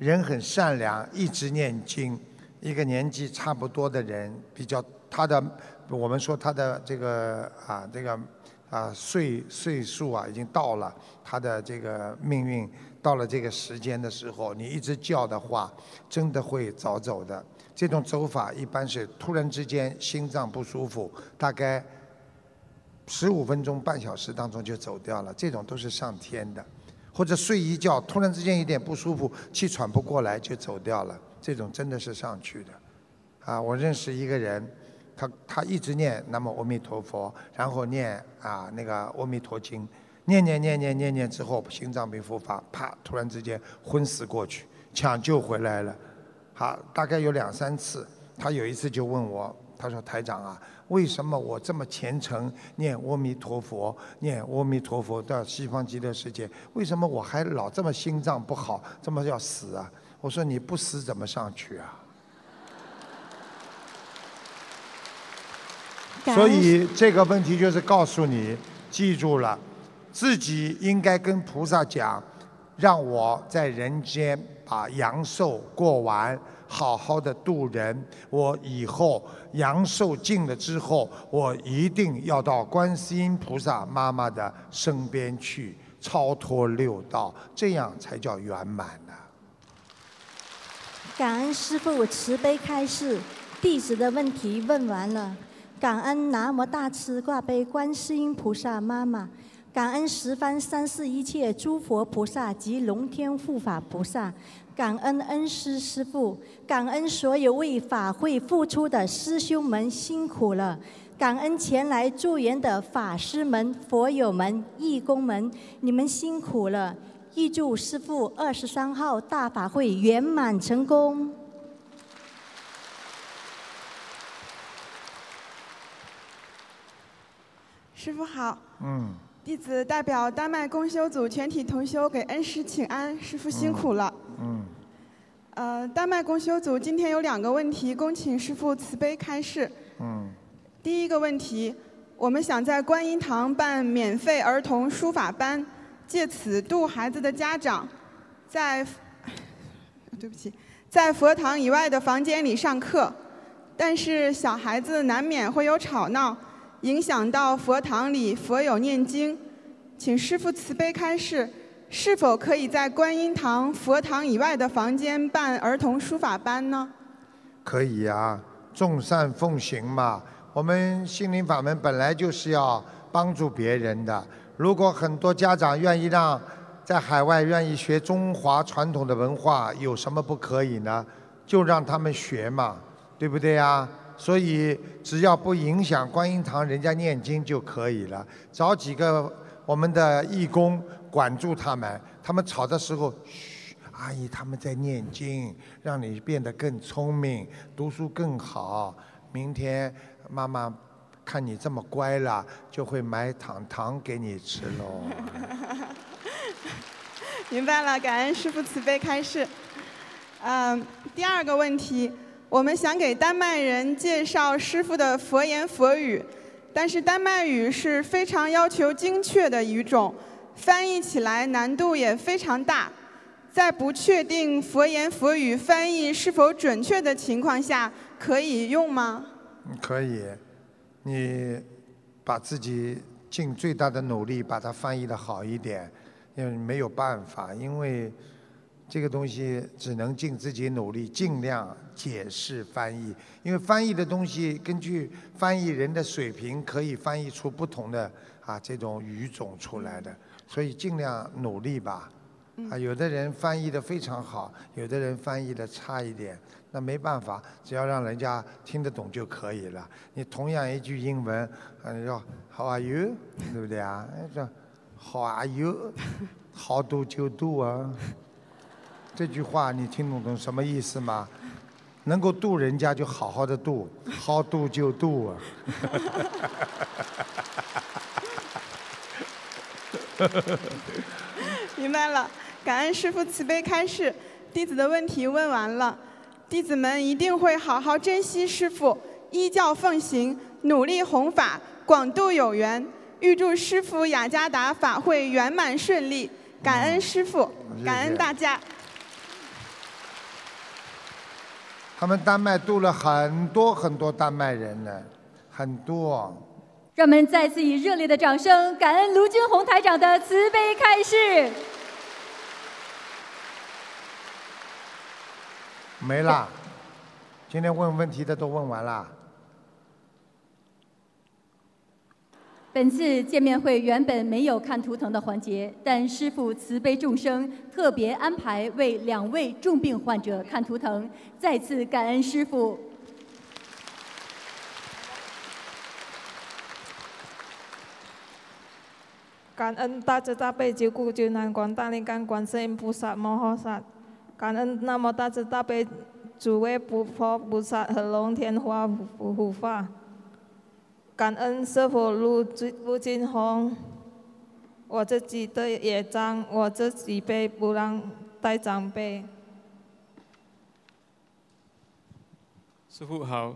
人很善良，一直念经。一个年纪差不多的人，比较他的，我们说他的这个啊，这个啊岁岁数啊已经到了，他的这个命运到了这个时间的时候，你一直叫的话，真的会早走的。这种走法一般是突然之间心脏不舒服，大概十五分钟半小时当中就走掉了，这种都是上天的。或者睡一觉，突然之间有点不舒服，气喘不过来就走掉了。这种真的是上去的，啊，我认识一个人，他他一直念南无阿弥陀佛，然后念啊那个阿弥陀经，念念念念念念之后，心脏病复发，啪，突然之间昏死过去，抢救回来了，好，大概有两三次，他有一次就问我，他说台长啊，为什么我这么虔诚念阿弥陀佛，念阿弥陀佛到西方极乐世界，为什么我还老这么心脏不好，这么要死啊？我说你不死怎么上去啊？所以这个问题就是告诉你，记住了，自己应该跟菩萨讲，让我在人间把阳寿过完，好好的度人。我以后阳寿尽了之后，我一定要到观世音菩萨妈妈的身边去，超脱六道，这样才叫圆满呢。感恩师父慈悲开示，弟子的问题问完了。感恩南无大慈大悲观世音菩萨妈妈，感恩十方三世一切诸佛菩萨及龙天护法菩萨，感恩恩师师父，感恩所有为法会付出的师兄们辛苦了，感恩前来助缘的法师们、佛友们、义工们，你们辛苦了。预祝师父二十三号大法会圆满成功。师傅好。嗯。弟子代表丹麦公修组全体同修给恩师请安，师傅辛苦了。嗯，呃，丹麦公修组今天有两个问题，恭请师傅慈悲开示。嗯，第一个问题，我们想在观音堂办免费儿童书法班，借此度孩子的家长，在，对不起，在佛堂以外的房间里上课，但是小孩子难免会有吵闹，影响到佛堂里佛友念经，请师父慈悲开示，是否可以在观音堂佛堂以外的房间办儿童书法班呢？可以呀、众善奉行嘛。我们心灵法门本来就是要帮助别人的。如果很多家长愿意让在海外愿意学中华传统的文化，有什么不可以呢？就让他们学嘛，对不对呀？所以只要不影响观音堂人家念经就可以了。找几个我们的义工管住他们，他们吵的时候，嘘，阿姨他们在念经，让你变得更聪明，读书更好。明天妈妈看你这么乖了，就会买糖糖给你吃喽。明白了，感恩师父慈悲开示。嗯，第二个问题，我们想给丹麦人介绍师父的佛言佛语，但是丹麦语是非常要求精确的语种，翻译起来难度也非常大。在不确定佛言佛语翻译是否准确的情况下，可以用吗？可以，你把自己尽最大的努力把它翻译的好一点，因为没有办法，因为这个东西只能尽自己努力，尽量解释翻译。因为翻译的东西根据翻译人的水平，可以翻译出不同的啊这种语种出来的，所以尽量努力吧。啊，有的人翻译的非常好，有的人翻译的差一点，那没办法，只要让人家听得懂就可以了。你同样一句英文，啊，你说 How are you，对不对啊？哎这 How are you，How do 就 do 啊？这句话你听懂懂什么意思吗？能够度人家就好好的度，How do 就 do 啊。明白了，感恩师父慈悲开示，弟子的问题问完了，弟子们一定会好好珍惜师父，依教奉行，努力弘法，广度有缘。预祝师父雅加达法会圆满顺利，感恩师父，感恩大家。他们丹麦度了很多很多丹麦人呢，很多。让我们再次以热烈的掌声，感恩卢军红台长的慈悲开示。没啦，今天问问题的都问完啦。本次见面会原本没有看图腾的环节，但师父慈悲众生，特别安排为两位重病患者看图腾，再次感恩师父。感恩大慈大悲救苦救难广大灵感观世音菩萨摩诃萨，感恩那么大慈大悲诸位佛菩萨和龙天花护法，感恩师傅陆陆金红，我自己的业障我自己背，不让带长辈。师傅好，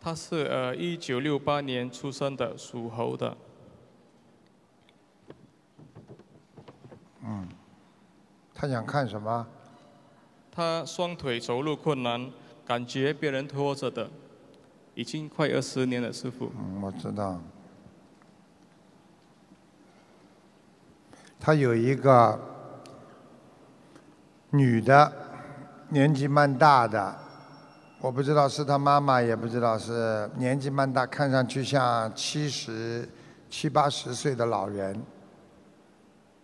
他是呃一九六八年出生的，属猴的。嗯，他想看什么？他双腿走路困难，感觉别人拖着的，已经快二十年了，师傅。嗯，我知道。他有一个女的，年纪蛮大的，我不知道是他妈妈，也不知道是年纪蛮大，看上去像七十七八十岁的老人，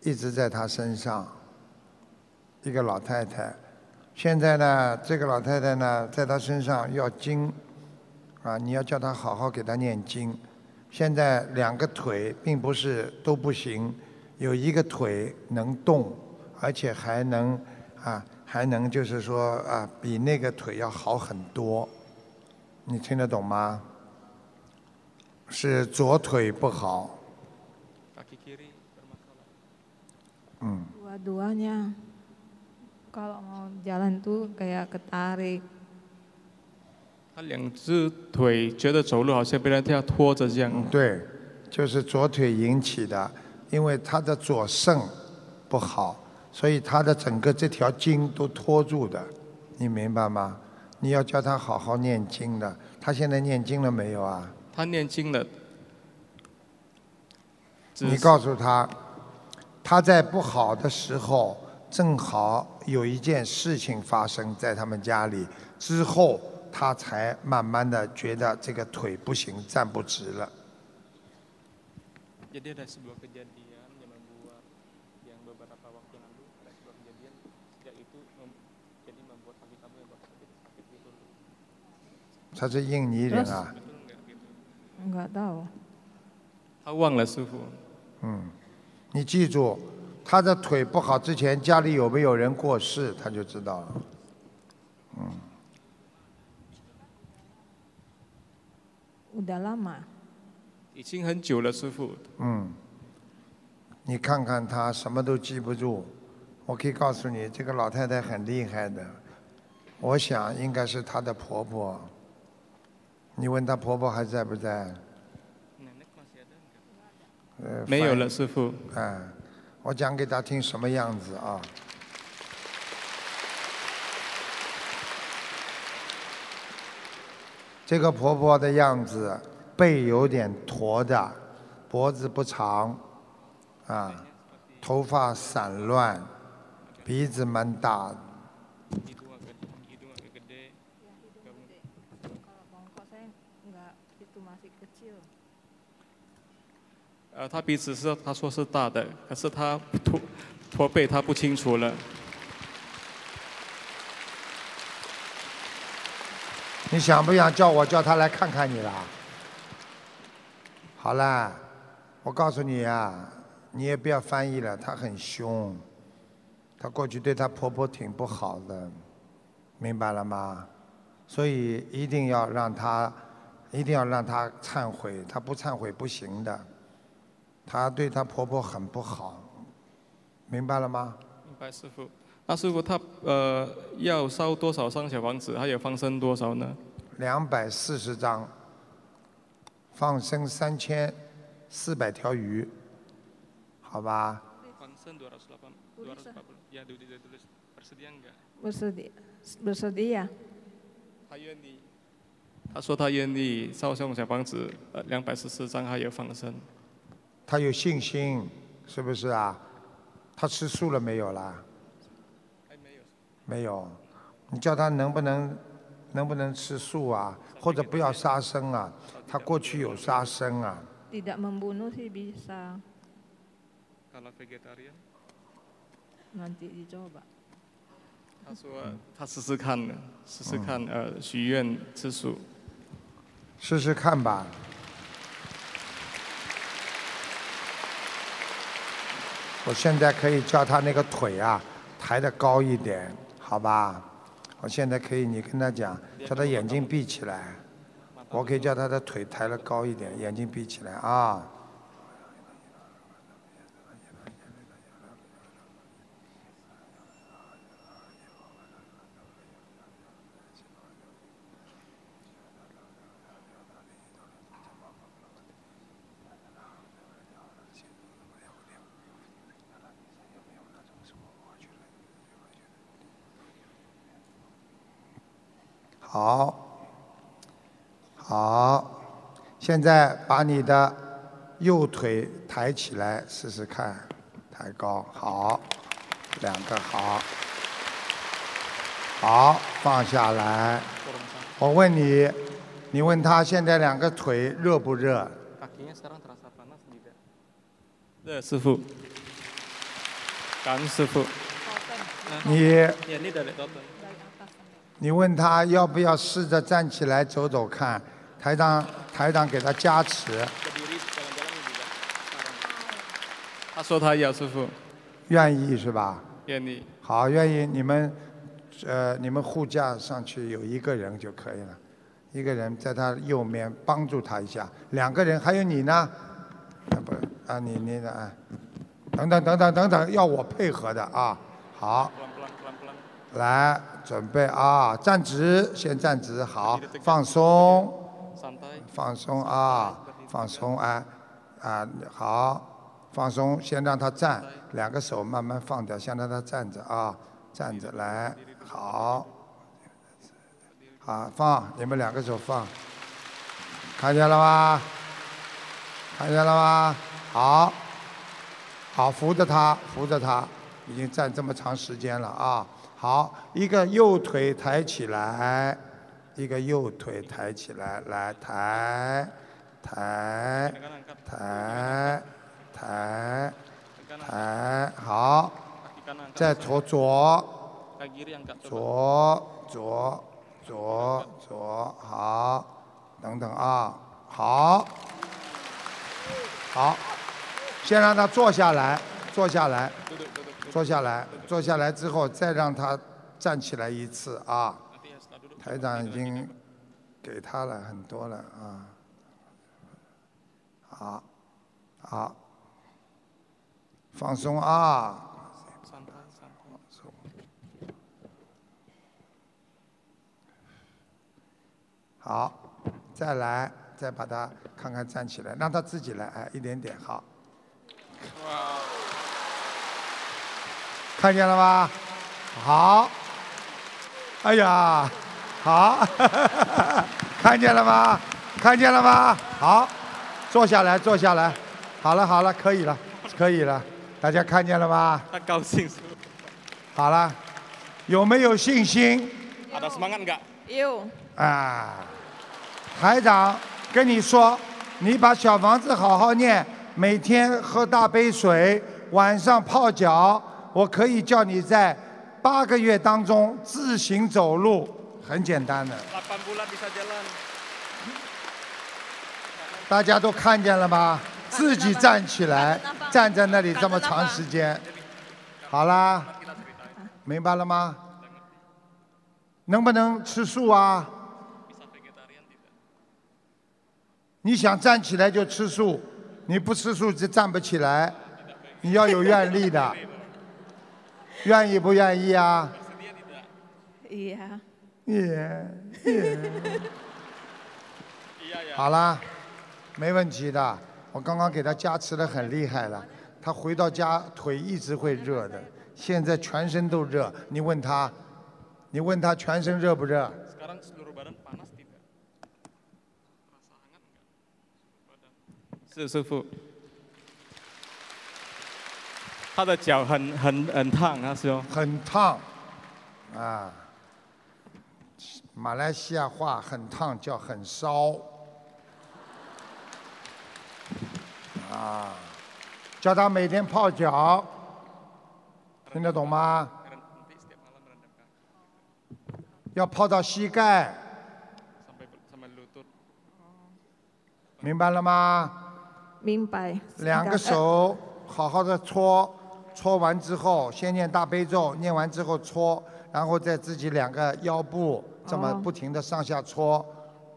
一直在他身上，一个老太太。现在呢，这个老太太呢，在她身上要经，啊，你要叫她好好给她念经。现在两个腿并不是都不行，有一个腿能动，而且还能啊，还能就是说啊，比那个腿要好很多。你听得懂吗？是左腿不好，嗯 kalau mau jalan tuh kayak ketarik. 他两只腿觉得走路好像被人这样拖着这样。对，就是左腿引起的，因为他的左肾不好，所以他的整个这条筋都拖住的，你明白吗？你要叫他好好念经的，他现在念经了没有啊？他念经了，你告诉他，他在不好的时候，正好有一件事情发生在他们家里，之后他才慢慢的觉得这个腿不行，站不直了。Jadi ada sebuah kejadian yang membuat yang beberapa waktu lalu ada sebuah kejadian sejak itu mem- jadi membuat kaki kamu yang bakal sakit sakit gitu. 他是印尼人啊，Enggak tahu. 他忘了师傅，嗯，你记住，他的腿不好之前家里有没有人过世，他就知道了。嗯，Udah lama. 已经很久了，师傅。嗯，你看看他什么都记不住，我可以告诉你，这个老太太很厉害的，我想应该是她的婆婆。你问她婆婆还在不在？呃，没有了师傅。哎，我讲给他听什么样子啊？这个婆婆的样子，背有点驼的，脖子不长，啊，头发散乱，鼻子蛮大的。Bongkok saya enggak itu masih kecil. 呃，他鼻子是他说是大的，可是他驼驼背他不清楚了。你想不想叫我叫他来看看你啦？好啦，我告诉你啊，你也不要翻译了，她很凶，她过去对她婆婆挺不好的，明白了吗？所以一定要让她，一定要让她忏悔，她不忏悔不行的，她对她婆婆很不好，明白了吗？明白师傅。那师傅他呃要烧多少张小房子，还有放生多少呢？两百四十张，放生三千四百条鱼，好吧？Konsen 208, 240. Ya, ditulis, ditulis. Bersedia enggak? Bersedia. Bersedia. 他愿意。他说他愿意烧送小房子，呃，两百四十张还有放生。他有信心，是不是啊？他吃素了没有啦？没有。你叫他能不能，能不能吃素啊？或者不要杀生啊？他过去有杀生啊。Tidak membunuh sih bisa. Kalau vegetarian，Nanti dicoba. 他说他试试看，试试看，呃，许愿吃素。试试看吧。我现在可以叫他那个腿啊抬得高一点，好吧？我现在可以，你跟他讲，叫他眼睛闭起来。我可以叫他的腿抬得高一点，眼睛闭起来啊。好，好，现在把你的右腿抬起来试试看，抬高，好，两个好，好，放下来。我问你，你问他现在两个腿热不热?热，师傅。感恩师傅。你你问他要不要试着站起来走走看，台长台长给他加持.他说他要师傅，愿意是吧？愿意。好，愿意你们，呃，你们护驾上去有一个人就可以了，一个人在他右面帮助他一下，两个人还有你呢，啊不，啊，你你的啊，等等等等等等，要我配合的啊。好，来准备啊，站直，先站直，好，放松，放松啊，放松啊，啊好，放松，先让他站，两个手慢慢放掉，先让他站着啊，站着来，好，好放，你们两个手放，看见了吗？看见了吗？好，好，扶着他，扶着他，已经站这么长时间了啊。好，一个右腿抬起来，一个右腿抬起来，来抬，抬，抬，抬，抬，好，再左左，左左左左，好，等等啊，好。好，先让他坐下来，坐下来，坐下来，坐下来之后再让他站起来一次啊。台长已经给他了很多了啊。好，好，放松啊。好，再来。再把他看看站起来，让他自己来，哎，一点点好。看见了吗？好。哎呀，好。看见了吗？看见了吗？好，坐下来，坐下来。好了，好了，可以了，可以了。大家看见了吗？他高兴。好了，有没有信心？有。啊，台长。跟你说，你把小房子好好念，每天喝大杯水，晚上泡脚，我可以叫你在八个月当中自行走路，很简单的。大家都看见了吗？自己站起来，站 在那里这么长时间，好啦，明白了吗？能不能吃素啊？你想站起来就吃素，你不吃素就站不起来，你要有愿力的，愿意不愿意啊？呀。耶耶。好啦，没问题的。我刚刚给他加持的很厉害了，他回到家腿一直会热的，现在全身都热。你问他，你问他全身热不热？是师傅，他的脚很很很烫，他说。很烫，啊，马来西亚话很烫叫很烧，啊，叫他每天泡脚，听得懂吗？要泡到膝盖，明白了吗？明白。两个手好好的搓，搓完之后先念大悲咒，念完之后搓，然后再自己两个腰部这么不停的上下搓，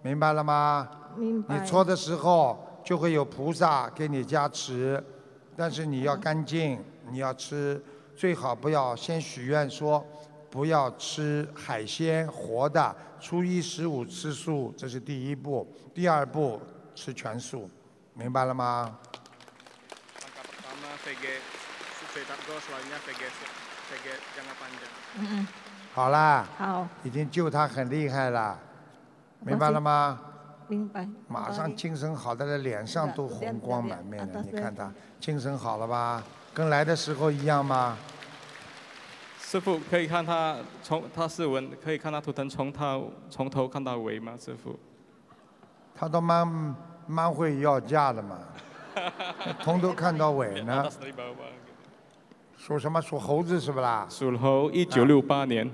明白了吗？明白。你搓的时候就会有菩萨给你加持，但是你要干净，你要吃，最好不要先许愿说不要吃海鲜活的，初一十五吃素，这是第一步，第二步吃全素。明白了吗？嗯嗯。好啦。好。已经救他很厉害了，明白了吗？明白。马上精神好，他的脸上都红光满面的，你看他精神好了吧？跟来的时候一样吗？师傅可以看他从他是文，可以看他图腾从他从头看到尾吗？师傅。他都蛮。蛮会要价的嘛，从头看到尾呢。属什么？属猴子是不啦？属猴，一九六八年。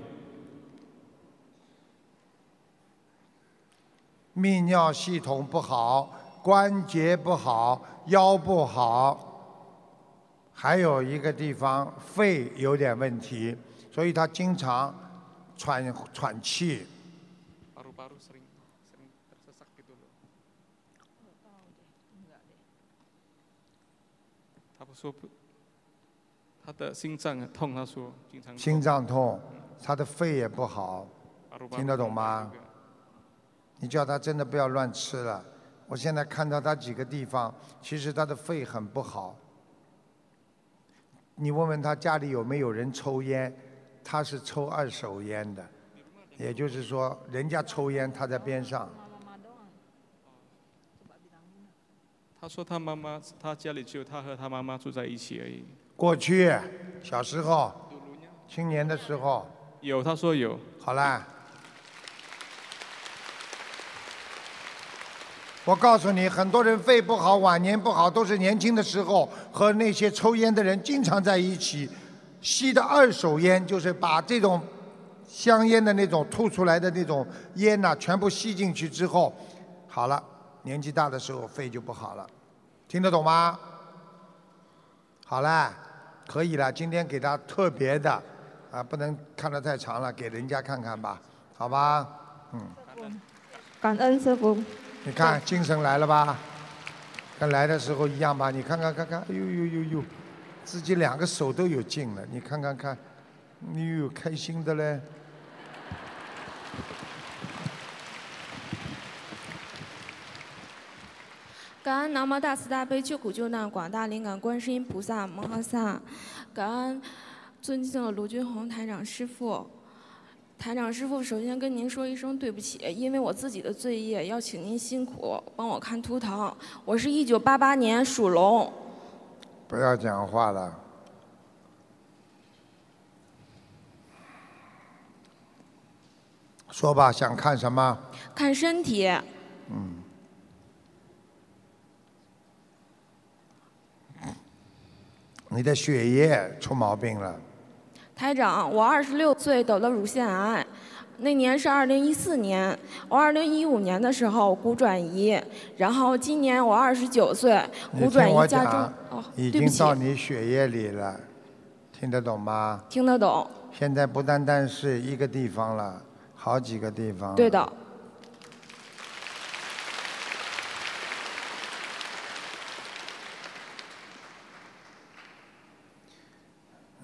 泌尿系统不好，关节不好，腰不好，还有一个地方肺有点问题，所以他经常喘喘气。他的心脏痛，他说经常心脏痛，他的肺也不好，听得懂吗？你叫他真的不要乱吃了。我现在看到他几个地方，其实他的肺很不好。你问问他家里有没有人抽烟，他是抽二手烟的，也就是说，人家抽烟他在边上。他说他妈妈，他家里只有他和他妈妈住在一起而已。过去小时候，青年的时候，有他说有。好啦。我告诉你，很多人肺不好、晚年不好，都是年轻的时候和那些抽烟的人经常在一起，吸的二手烟，就是把这种香烟的那种吐出来的那种烟呐、全部吸进去之后，好了，年纪大的时候肺就不好了，听得懂吗？好啦，可以了，今天给他特别的，啊，不能看得太长了，给人家看看吧，好吧？嗯，感恩师傅。你看精神来了吧？跟来的时候一样吧？你看看看看，哎呦呦呦呦，自己两个手都有劲了，你看看看，你有，开心的嘞。感恩南无大慈大悲救苦救难广大灵感观世音菩萨摩诃萨，感恩尊敬的卢军红台长师傅。台长师傅，首先跟您说一声对不起，因为我自己的罪业，要请您辛苦帮我看图腾。我是一九八八年属龙，不要讲话了。说吧，想看什么？看身体。嗯。你的血液出毛病了。台长，我二十六岁得了乳腺癌，那年是二零一四年。我二零一五年的时候骨转移，然后今年我二十九岁，骨转移加重。哦，已。经到你血液里了，听得懂吗？听得懂。现在不单单是一个地方了，好几个地方。对的。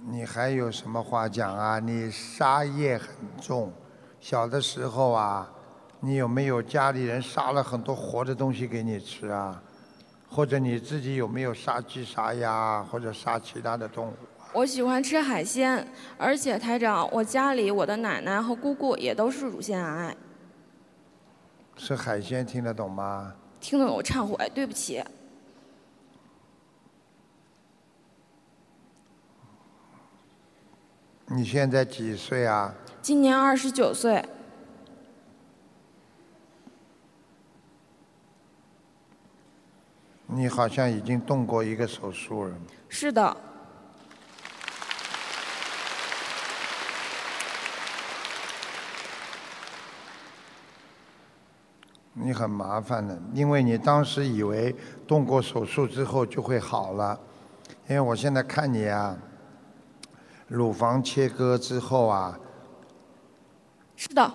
你还有什么话讲啊？你杀业很重，小的时候啊，你有没有家里人杀了很多活的东西给你吃啊？或者你自己有没有杀鸡杀鸭或者杀其他的动物？我喜欢吃海鲜，而且台长，我家里我的奶奶和姑姑也都是乳腺癌。吃海鲜听得懂吗？听得懂，我忏悔，对不起。你现在几岁啊？今年二十九岁。你好像已经动过一个手术了。是的。你很麻烦的，因为你当时以为动过手术之后就会好了，因为我现在看你啊，乳房切割之后啊，是的。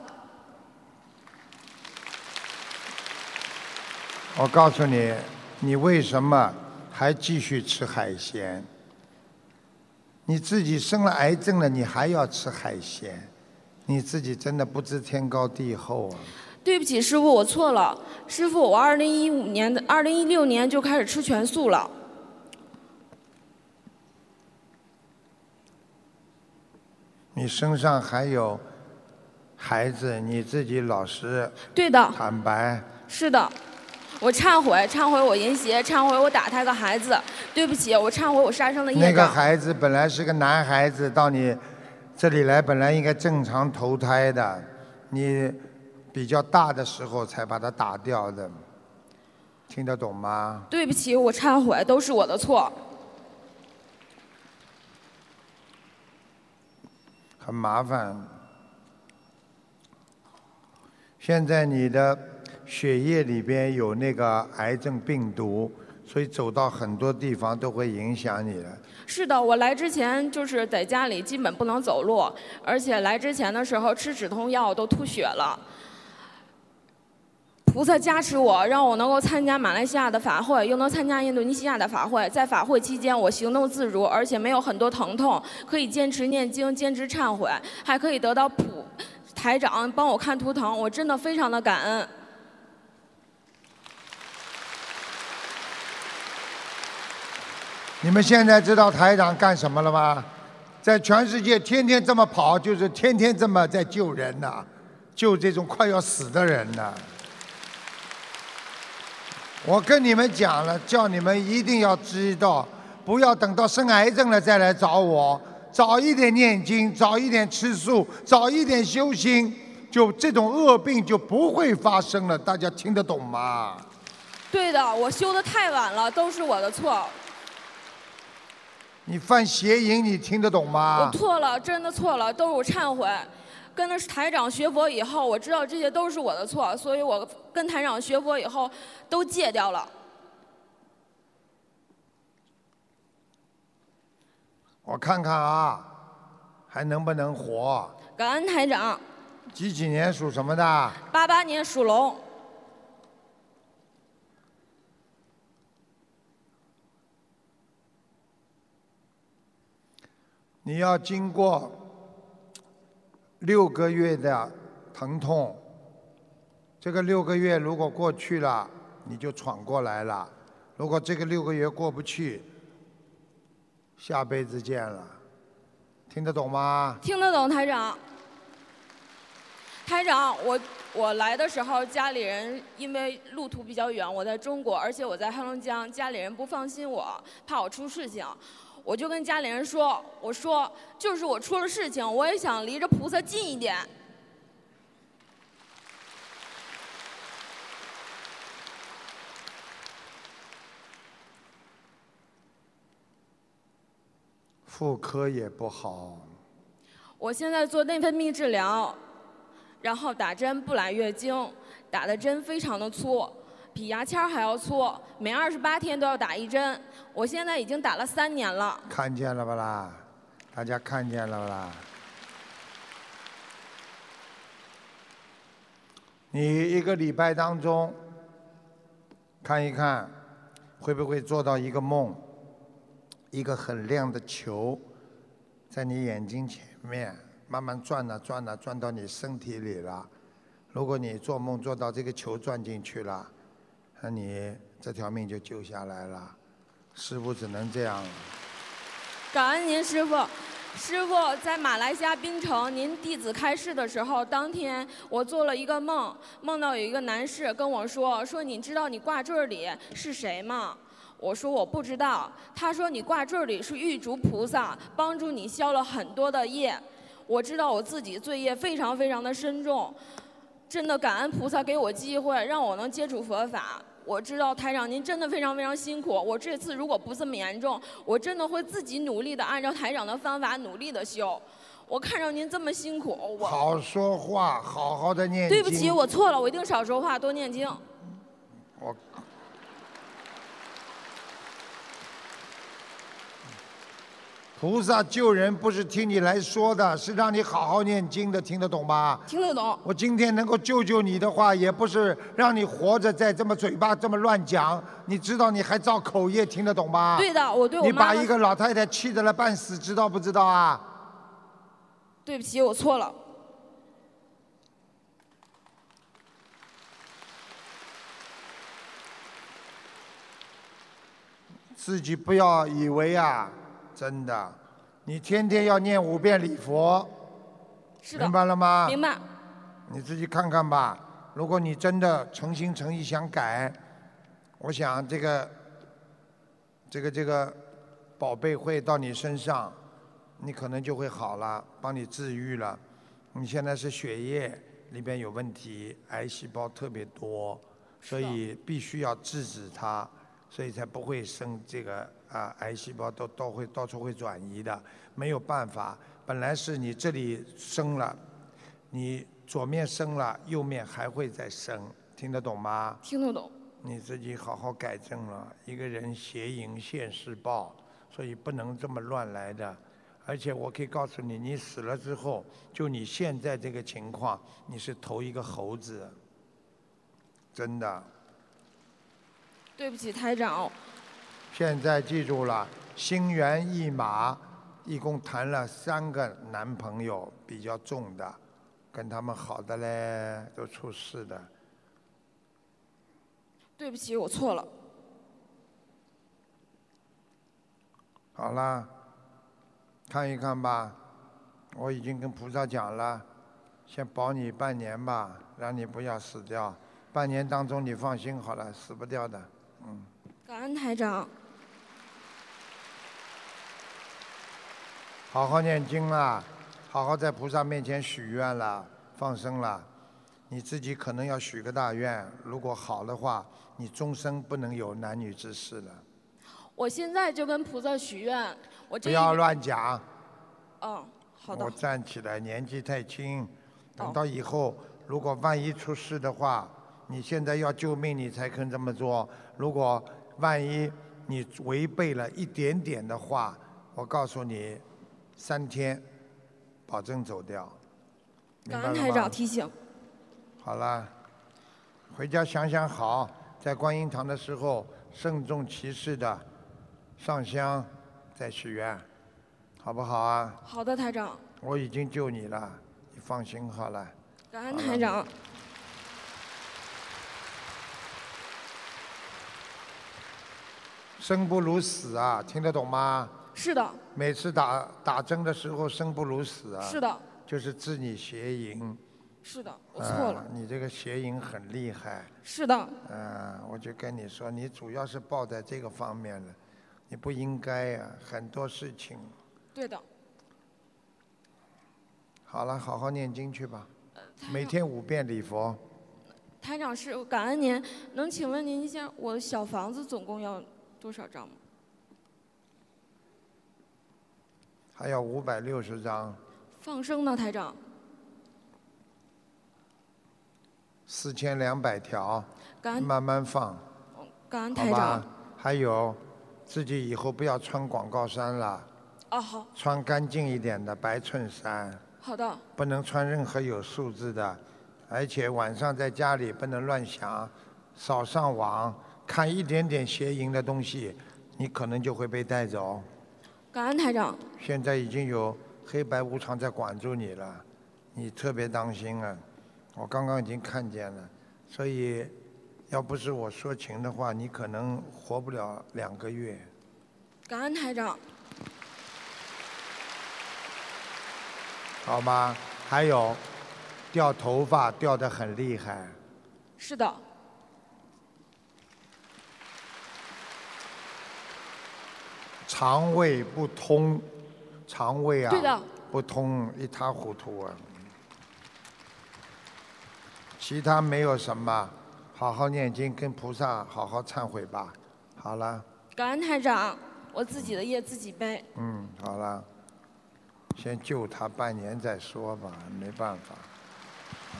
我告诉你，你为什么还继续吃海鲜？你自己生了癌症了，你还要吃海鲜？你自己真的不知天高地厚啊！对不起，师傅，我错了。师傅，我二零一五年的二零一六年就开始吃全素了。你身上还有孩子，你自己老实。对的。坦白。是的，我忏悔，忏悔我淫邪，忏悔我打胎个孩子。对不起，我忏悔我杀生的业那个孩子本来是个男孩子，到你这里来本来应该正常投胎的，你比较大的时候才把他打掉的，听得懂吗？对不起，我忏悔，都是我的错。很麻烦。现在你的血液里边有那个癌症病毒，所以走到很多地方都会影响你的。是的，我来之前就是在家里基本不能走路，而且来之前的时候吃止痛药都吐血了。菩萨加持我，让我能够参加马来西亚的法会，又能参加印度尼西亚的法会。在法会期间，我行动自如，而且没有很多疼痛，可以坚持念经，坚持忏悔，还可以得到普台长帮我看图腾，我真的非常的感恩。你们现在知道台长干什么了吗？在全世界天天这么跑，就是天天这么在救人呐、救这种快要死的人呐、我跟你们讲了，叫你们一定要知道，不要等到生癌症了再来找我，早一点念经，早一点吃素，早一点修心，就这种恶病就不会发生了。大家听得懂吗？对的，我修的太晚了，都是我的错，你犯邪淫，你听得懂吗我？错了，真的错了，都是我忏悔。跟着台长学佛以后，我知道这些都是我的错，所以我跟台长学佛以后都戒掉了。我看看啊，还能不能活？感恩台长。几几年属什么的？八八年属龙，你要经过六个月的疼痛，这个六个月如果过去了，你就闯过来了；如果这个六个月过不去，下辈子见了。听得懂吗？听得懂台长。台长，我我来的时候，家里人因为路途比较远，我在中国，而且我在黑龙江，家里人不放心我，怕我出事情，我就跟家里人说，我说就是我出了事情，我也想离着菩萨近一点。妇科也不好，我现在做内分泌治疗，然后打针不来月经，打的针非常的粗，比牙签还要粗，每二十八天都要打一针。我现在已经打了三年了。看见了吧啦？大家看见了吧啦？你一个礼拜当中看一看，会不会做到一个梦？一个很亮的球在你眼睛前面慢慢转呐、转呐、转到你身体里了。如果你做梦做到这个球转进去了，那你这条命就救下来了。师傅只能这样了。感恩您师傅。师傅在马来西亚槟城，您弟子开示的时候，当天我做了一个梦，梦到有一个男士跟我说：“说你知道你挂坠里是谁吗？”我说我不知道。他说你挂坠里是玉竹菩萨，帮助你消了很多的业。我知道我自己罪业非常非常的深重，真的感恩菩萨给我机会，让我能接触佛法。我知道台长您真的非常非常辛苦，我这次如果不这么严重，我真的会自己努力的按照台长的方法努力的修。我看着您这么辛苦，我好说话，好好的念经。对不起，我错了，我一定少说话，多念经。我菩萨救人不是听你来说的，是让你好好念经的，听得懂吗？听得懂。我今天能够救救你的话，也不是让你活着再这么嘴巴这么乱讲，你知道你还造口业，听得懂吗？对的，我对我你把一个老太太气得了半死，知道不知道啊？对不起，我错了。自己不要以为啊，真的，你天天要念五遍礼佛，是的。明白了吗？明白。你自己看看吧。如果你真的诚心诚意想改，我想这个这个这个宝贝会到你身上，你可能就会好了，帮你治愈了。你现在是血液里边有问题，癌细胞特别多，所以必须要制止它，所以才不会生这个啊癌细胞都都会到处会转移的，没有办法。本来是你这里生了，你左面生了，右面还会再生，听得懂吗？听得懂。你自己好好改正了。一个人邪淫现世报，所以不能这么乱来的。而且我可以告诉你，你死了之后，就你现在这个情况，你是头一个猴子。真的。对不起，台长。现在记住了，心猿意马，一共谈了三个男朋友，比较重的，跟他们好的嘞，都出事的。对不起，我错了。好啦，看一看吧，我已经跟菩萨讲了，先保你半年吧，让你不要死掉。半年当中你放心好了，死不掉的，嗯。感恩台长。好好念经啦，好好在菩萨面前许愿了，放生了。你自己可能要许个大愿，如果好的话，你终生不能有男女之事了。我现在就跟菩萨许愿，我这不要乱讲。嗯，好的我。站起来，年纪太轻，等到以后如果万一出事的话，你现在要救命，你才肯这么做。如果万一你违背了一点点的话，我告诉你，三天保证走掉。感恩台长提醒。好了，回家想想好，在观音堂的时候慎重其事的上香，再许愿，好不好啊？好的，台长。我已经救你了，你放心好了。感恩台长。生不如死啊，听得懂吗？是的，每次打打针的时候生不如死啊。是的。就是治你邪淫。是的，我错了啊。你这个邪淫很厉害。是的。嗯，我就跟你说，你主要是抱在这个方面的，你不应该呀、很多事情。对的。好了，好好念经去吧，呃每天五遍礼佛。台长是感恩您，能请问您一下，我小房子总共要多少张吗？还有五百六十张，放生呢，台长？四千两百条慢慢放，感恩好吧台长。？还有，自己以后不要穿广告衫了，啊，好，穿干净一点的白衬衫，好的，不能穿任何有数字的，而且晚上在家里不能乱想，少上网，看一点点邪淫的东西，你可能就会被带走。感恩台长。现在已经有黑白无常在管住你了，你特别当心啊！我刚刚已经看见了，所以要不是我说情的话，你可能活不了两个月。感恩台长。好吗？还有，掉头发掉得很厉害，是的，肠胃不通，肠胃啊对的不通，一塌糊涂啊。其他没有什么，好好念经，跟菩萨好好忏悔吧。好了，感恩台长，我自己的业自己背。嗯，好了，先救他半年再说吧，没办法。嗯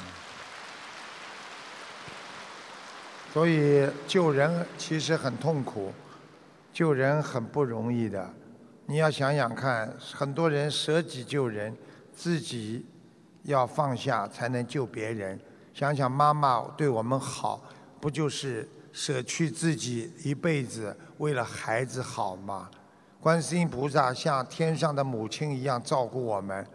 所以救人其实很痛苦，救人很不容易的。你要想想看，很多人舍己救人，自己要放下才能救别人。想想妈妈对我们好，不就是舍去自己一辈子为了孩子好吗？观世音菩萨像天上的母亲一样照顾我们，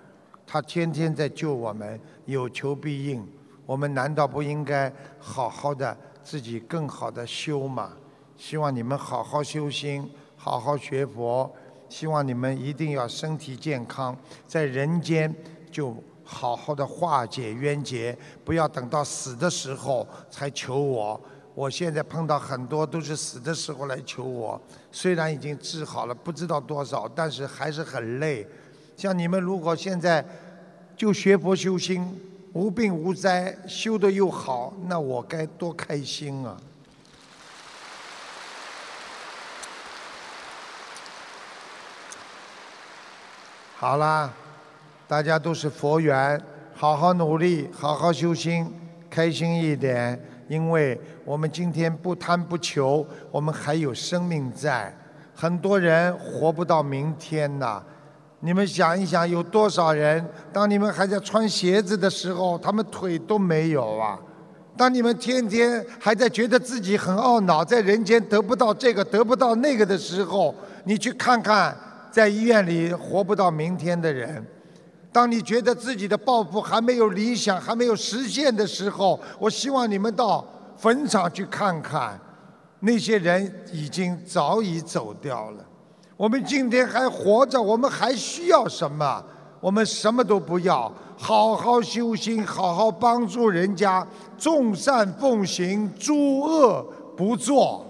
她天天在救我们，有求必应。我们难道不应该好好的自己更好的修吗？希望你们好好修心，好好学佛。希望你们一定要身体健康，在人间就好好的化解冤结，不要等到死的时候才求我。我现在碰到很多都是死的时候来求我，虽然已经治好了不知道多少，但是还是很累。像你们如果现在就学佛修心，无病无灾，修得又好，那我该多开心啊！好啦，大家都是佛缘，好好努力，好好修心，开心一点。因为我们今天不贪不求，我们还有生命在。很多人活不到明天呐。你们想一想，有多少人，当你们还在穿鞋子的时候，他们腿都没有啊？当你们天天还在觉得自己很懊恼，在人间得不到这个得不到那个的时候，你去看看在医院里活不到明天的人。当你觉得自己的抱负还没有理想、还没有实现的时候，我希望你们到坟场去看看，那些人已经早已走掉了。我们今天还活着，我们还需要什么？我们什么都不要，好好修心，好好帮助人家，众善奉行，诸恶不作。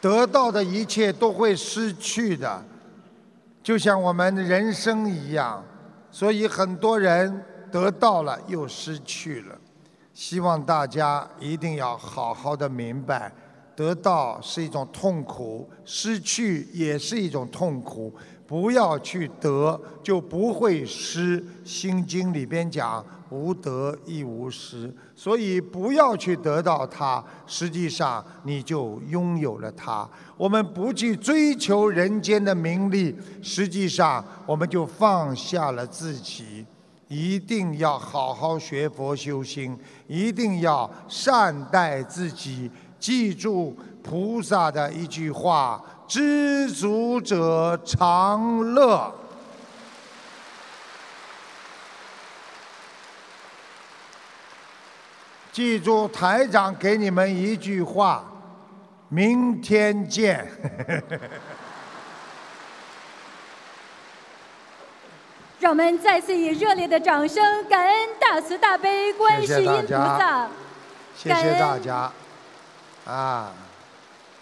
得到的一切都会失去的，就像我们人生一样，所以很多人得到了又失去了。希望大家一定要好好的明白，得到是一种痛苦，失去也是一种痛苦。不要去得，就不会失。心经里边讲。无得亦无失，所以不要去得到它，实际上你就拥有了它。我们不去追求人间的名利，实际上我们就放下了自己。一定要好好学佛修心，一定要善待自己。记住菩萨的一句话：知足者常乐。记住台长给你们一句话：明天见。让我们再次以热烈的掌声，感恩大慈大悲观世音菩萨。谢谢大家，啊，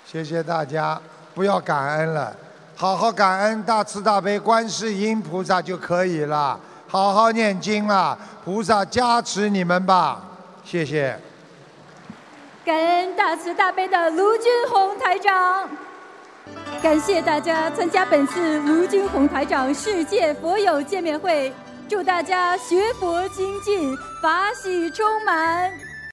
谢谢大家，不要感恩了，好好感恩大慈大悲观世音菩萨就可以了，好好念经了，菩萨加持你们吧。谢谢。感恩大慈大悲的卢军宏台长，感谢大家参加本次卢军宏台长世界佛友见面会，祝大家学佛精进，法喜充满。